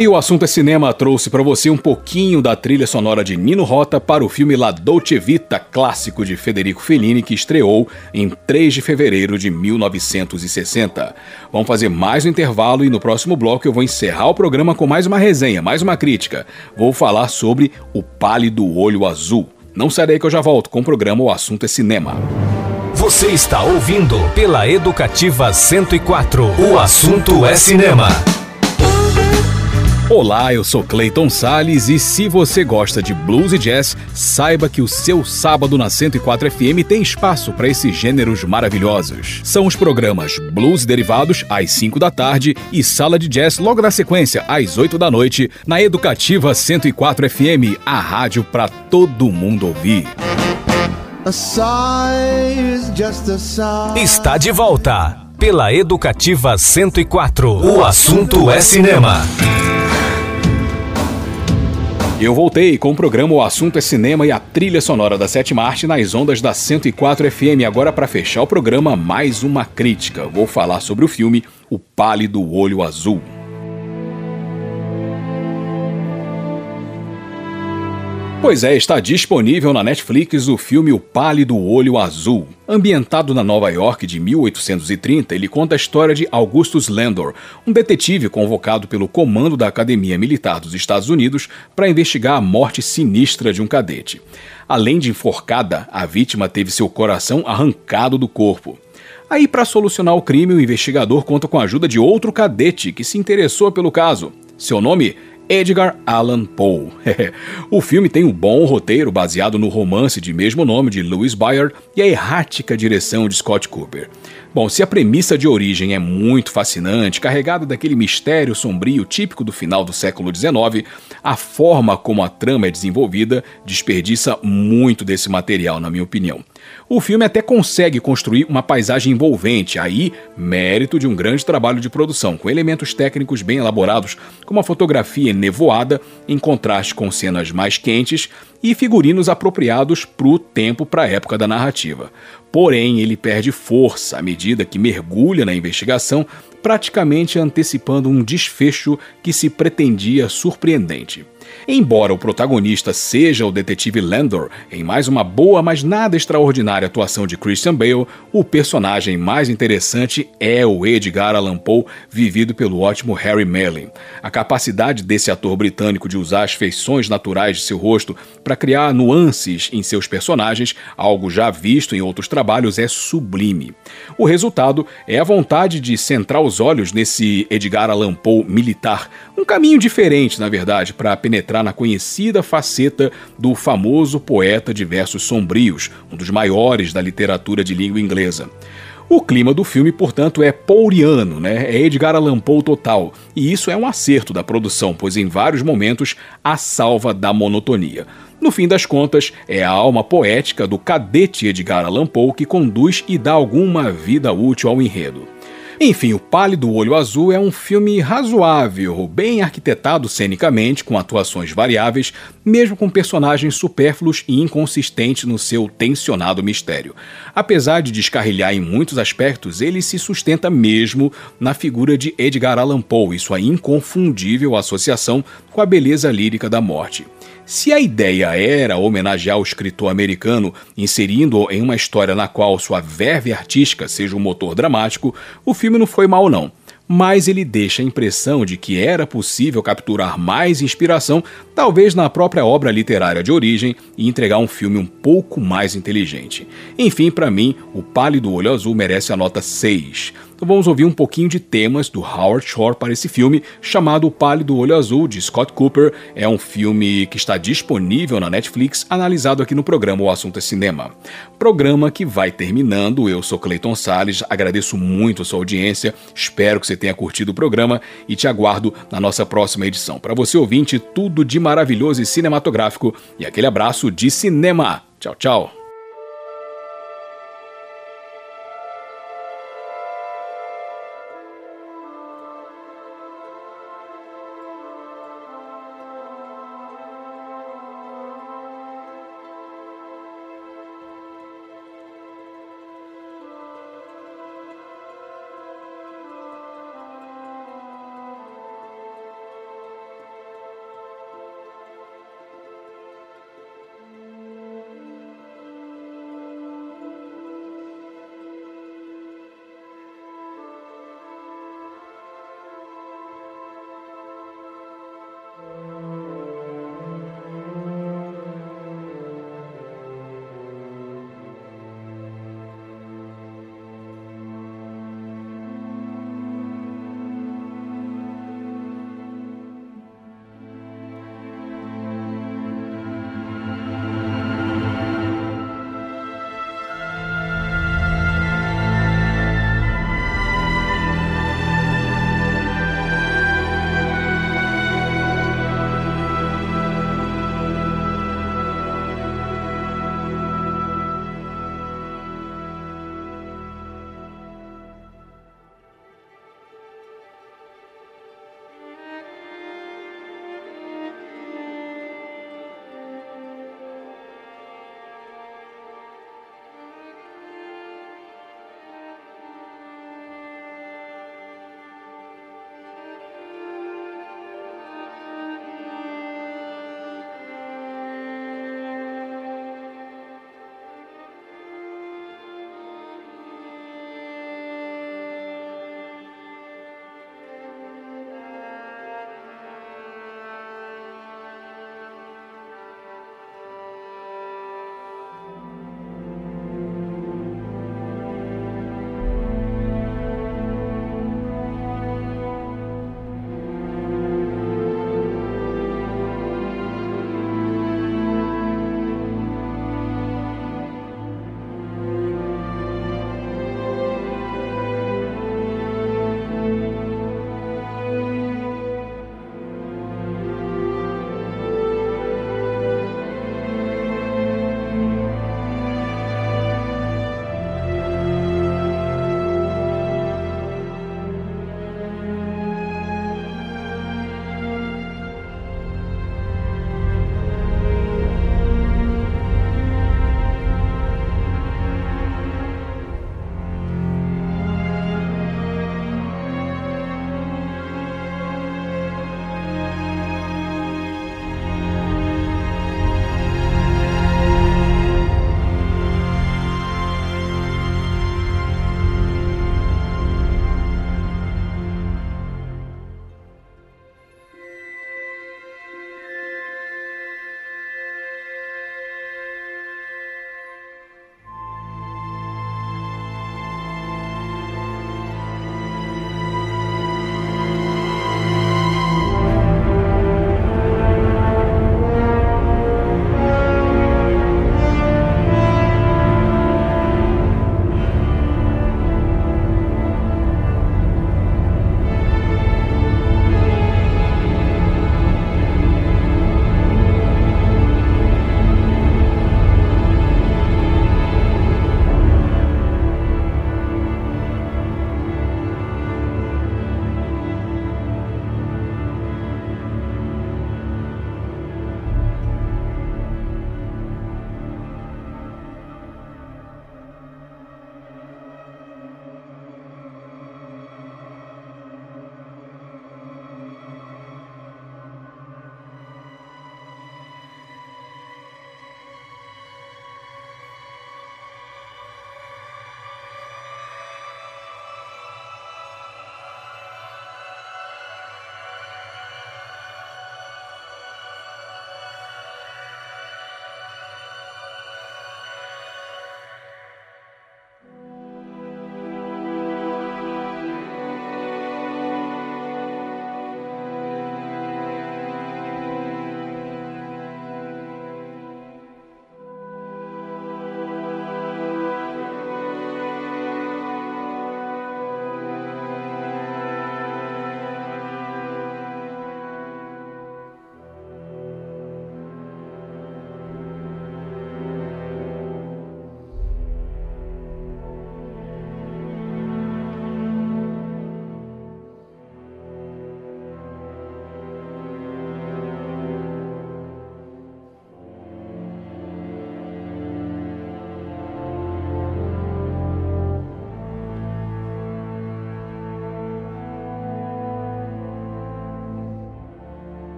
Speaker 1: Aí o assunto é cinema, trouxe para você um pouquinho da trilha sonora de Nino Rota para o filme La Dolce Vita, clássico de Federico Fellini, que estreou em 3 de fevereiro de 1960. Vamos fazer mais um intervalo e no próximo bloco eu vou encerrar o programa com mais uma resenha, mais uma crítica. Vou falar sobre O Pálido Olho Azul. Não sai daí que eu já volto com o programa O Assunto é Cinema.
Speaker 2: Você está ouvindo pela Educativa 104. O assunto é cinema.
Speaker 1: Olá, eu sou Clayton Sales e se você gosta de blues e jazz, saiba que o seu sábado na 104 FM tem espaço para esses gêneros maravilhosos. São os programas Blues Derivados às 5 da tarde e Sala de Jazz logo na sequência às 8 da noite na Educativa 104 FM, a rádio para todo mundo ouvir.
Speaker 2: Está de volta pela Educativa 104. O assunto é cinema.
Speaker 1: Eu voltei com o programa O Assunto é Cinema e a trilha sonora da Sétima Arte nas ondas da 104 FM. Agora, para fechar o programa, mais uma crítica. Vou falar sobre o filme O Pálido Olho Azul. Pois é, está disponível na Netflix o filme O Pálido Olho Azul. Ambientado na Nova York de 1830, ele conta a história de Augustus Landor, um detetive convocado pelo comando da Academia Militar dos Estados Unidos para investigar a morte sinistra de um cadete. Além de enforcada, a vítima teve seu coração arrancado do corpo. Aí, para solucionar o crime, o investigador conta com a ajuda de outro cadete que se interessou pelo caso. Seu nome Edgar Allan Poe. o filme tem um bom roteiro baseado no romance de mesmo nome de Louis Bayard e a errática direção de Scott Cooper. Bom, se a premissa de origem é muito fascinante, carregada daquele mistério sombrio típico do final do século XIX, a forma como a trama é desenvolvida desperdiça muito desse material, na minha opinião. O filme até consegue construir uma paisagem envolvente, aí mérito de um grande trabalho de produção, com elementos técnicos bem elaborados, como a fotografia nevoada, em contraste com cenas mais quentes, e figurinos apropriados para o tempo para a época da narrativa. Porém, ele perde força à medida que mergulha na investigação, praticamente antecipando um desfecho que se pretendia surpreendente. Embora o protagonista seja o detetive Landor, em mais uma boa, mas nada extraordinária atuação de Christian Bale, o personagem mais interessante é o Edgar Allan Poe, vivido pelo ótimo Harry Melling. A capacidade desse ator britânico de usar as feições naturais de seu rosto para criar nuances em seus personagens, algo já visto em outros trabalhos, é sublime. O resultado é a vontade de centrar os olhos nesse Edgar Allan Poe militar, um caminho diferente, na verdade, para penetrar na conhecida faceta do famoso poeta de versos sombrios, um dos maiores da literatura de língua inglesa. O clima do filme, portanto, é pouriano, né? É Edgar Allan Poe total. E isso é um acerto da produção, pois em vários momentos a salva da monotonia. No fim das contas, é a alma poética do cadete Edgar Allan Poe que conduz e dá alguma vida útil ao enredo. Enfim, O Pálido Olho Azul é um filme razoável, bem arquitetado cenicamente, com atuações variáveis, mesmo com personagens supérfluos e inconsistentes no seu tensionado mistério. Apesar de descarrilhar em muitos aspectos, ele se sustenta mesmo na figura de Edgar Allan Poe e sua inconfundível associação com a beleza lírica da morte. Se a ideia era homenagear o escritor americano, inserindo-o em uma história na qual sua verve artística seja um motor dramático, o filme não foi mal não mas ele deixa a impressão de que era possível capturar mais inspiração, talvez na própria obra literária de origem, e entregar um filme um pouco mais inteligente. Enfim, para mim, O Pálido Olho Azul merece a nota 6. Então vamos ouvir um pouquinho de temas do Howard Shore para esse filme, chamado O Pálido Olho Azul, de Scott Cooper. É um filme que está disponível na Netflix, analisado aqui no programa O Assunto é Cinema. Programa que vai terminando. Eu sou Clayton Sales, agradeço muito a sua audiência, espero que você tenha curtido o programa e te aguardo na nossa próxima edição. Para você ouvinte, tudo de maravilhoso e cinematográfico e aquele abraço de cinema. Tchau, tchau.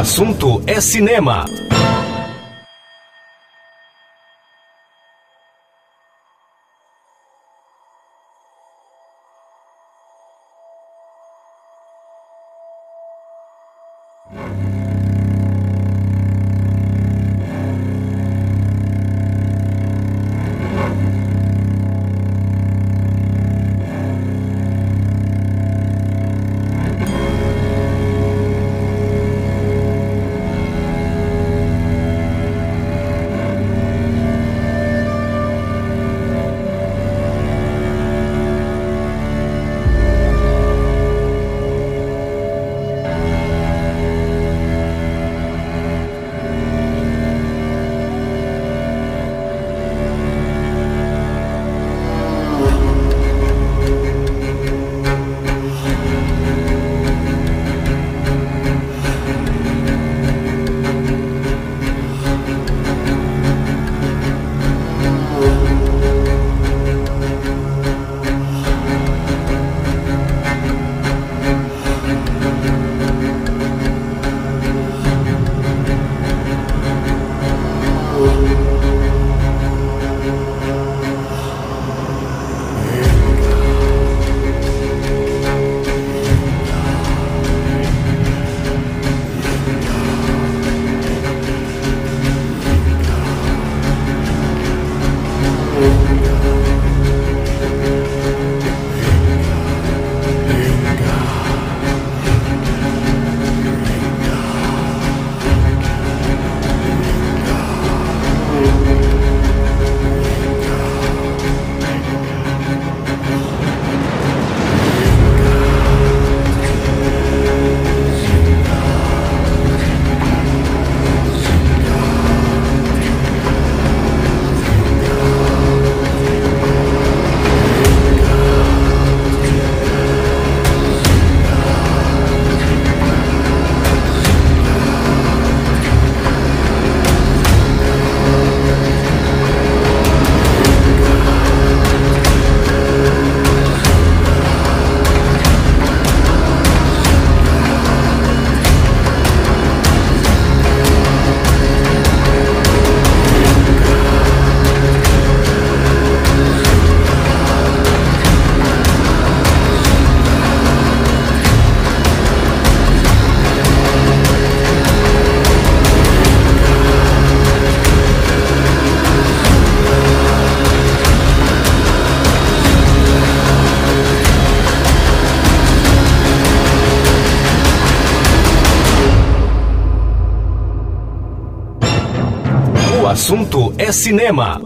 Speaker 3: Assunto é cinema. Assunto é cinema.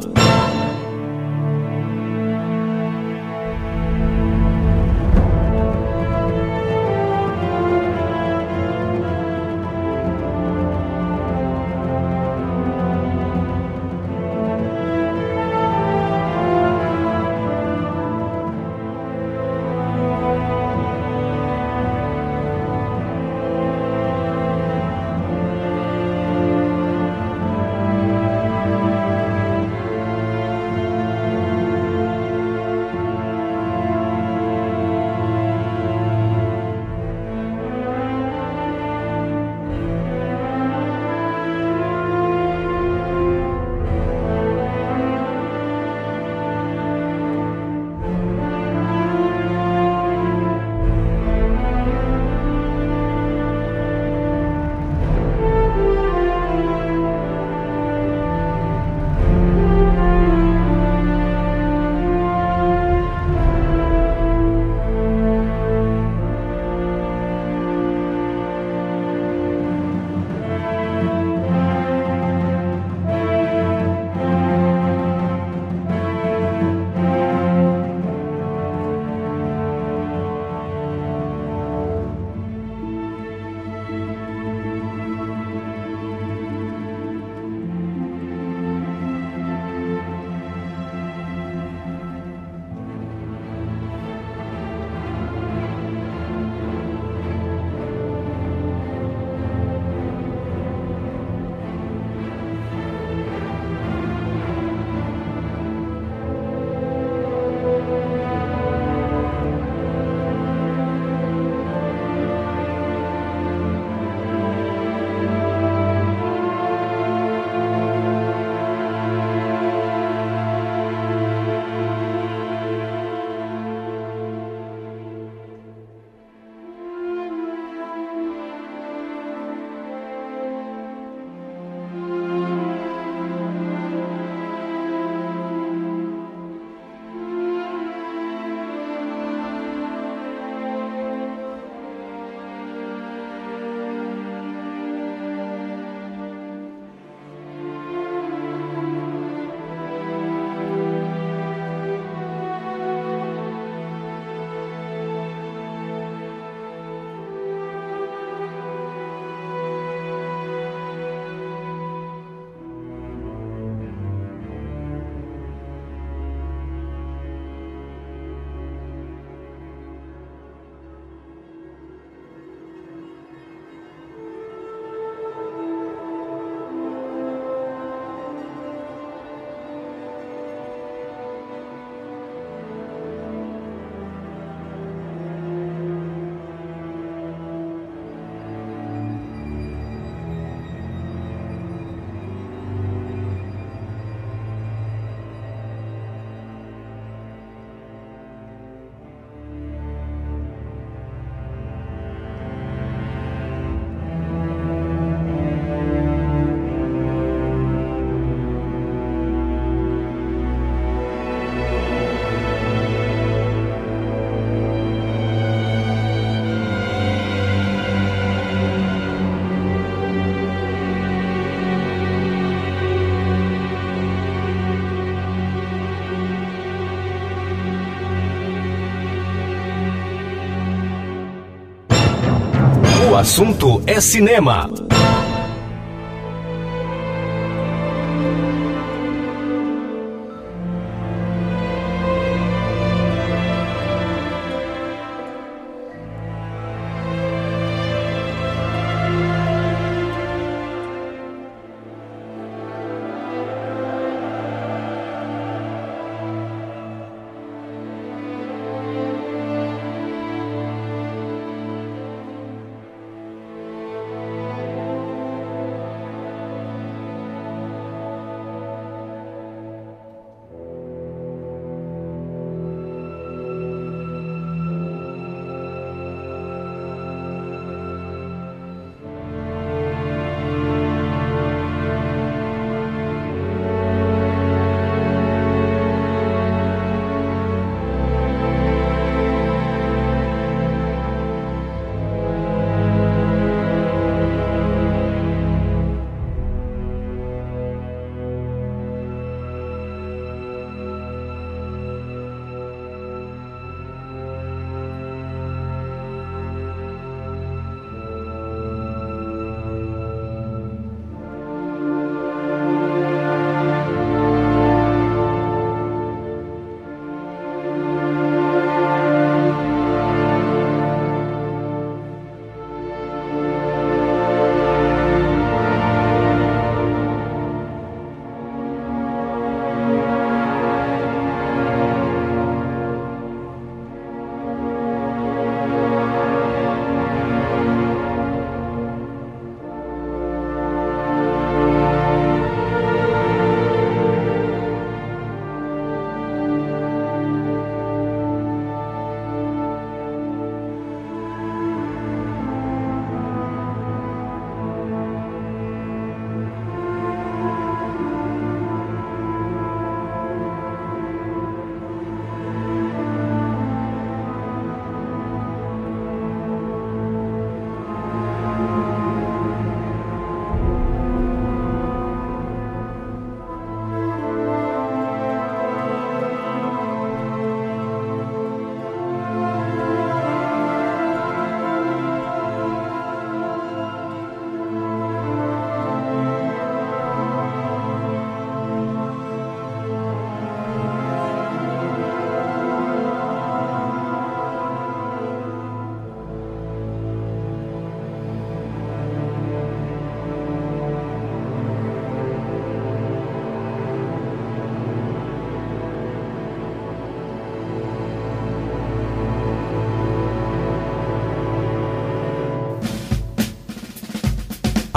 Speaker 3: Assunto é cinema.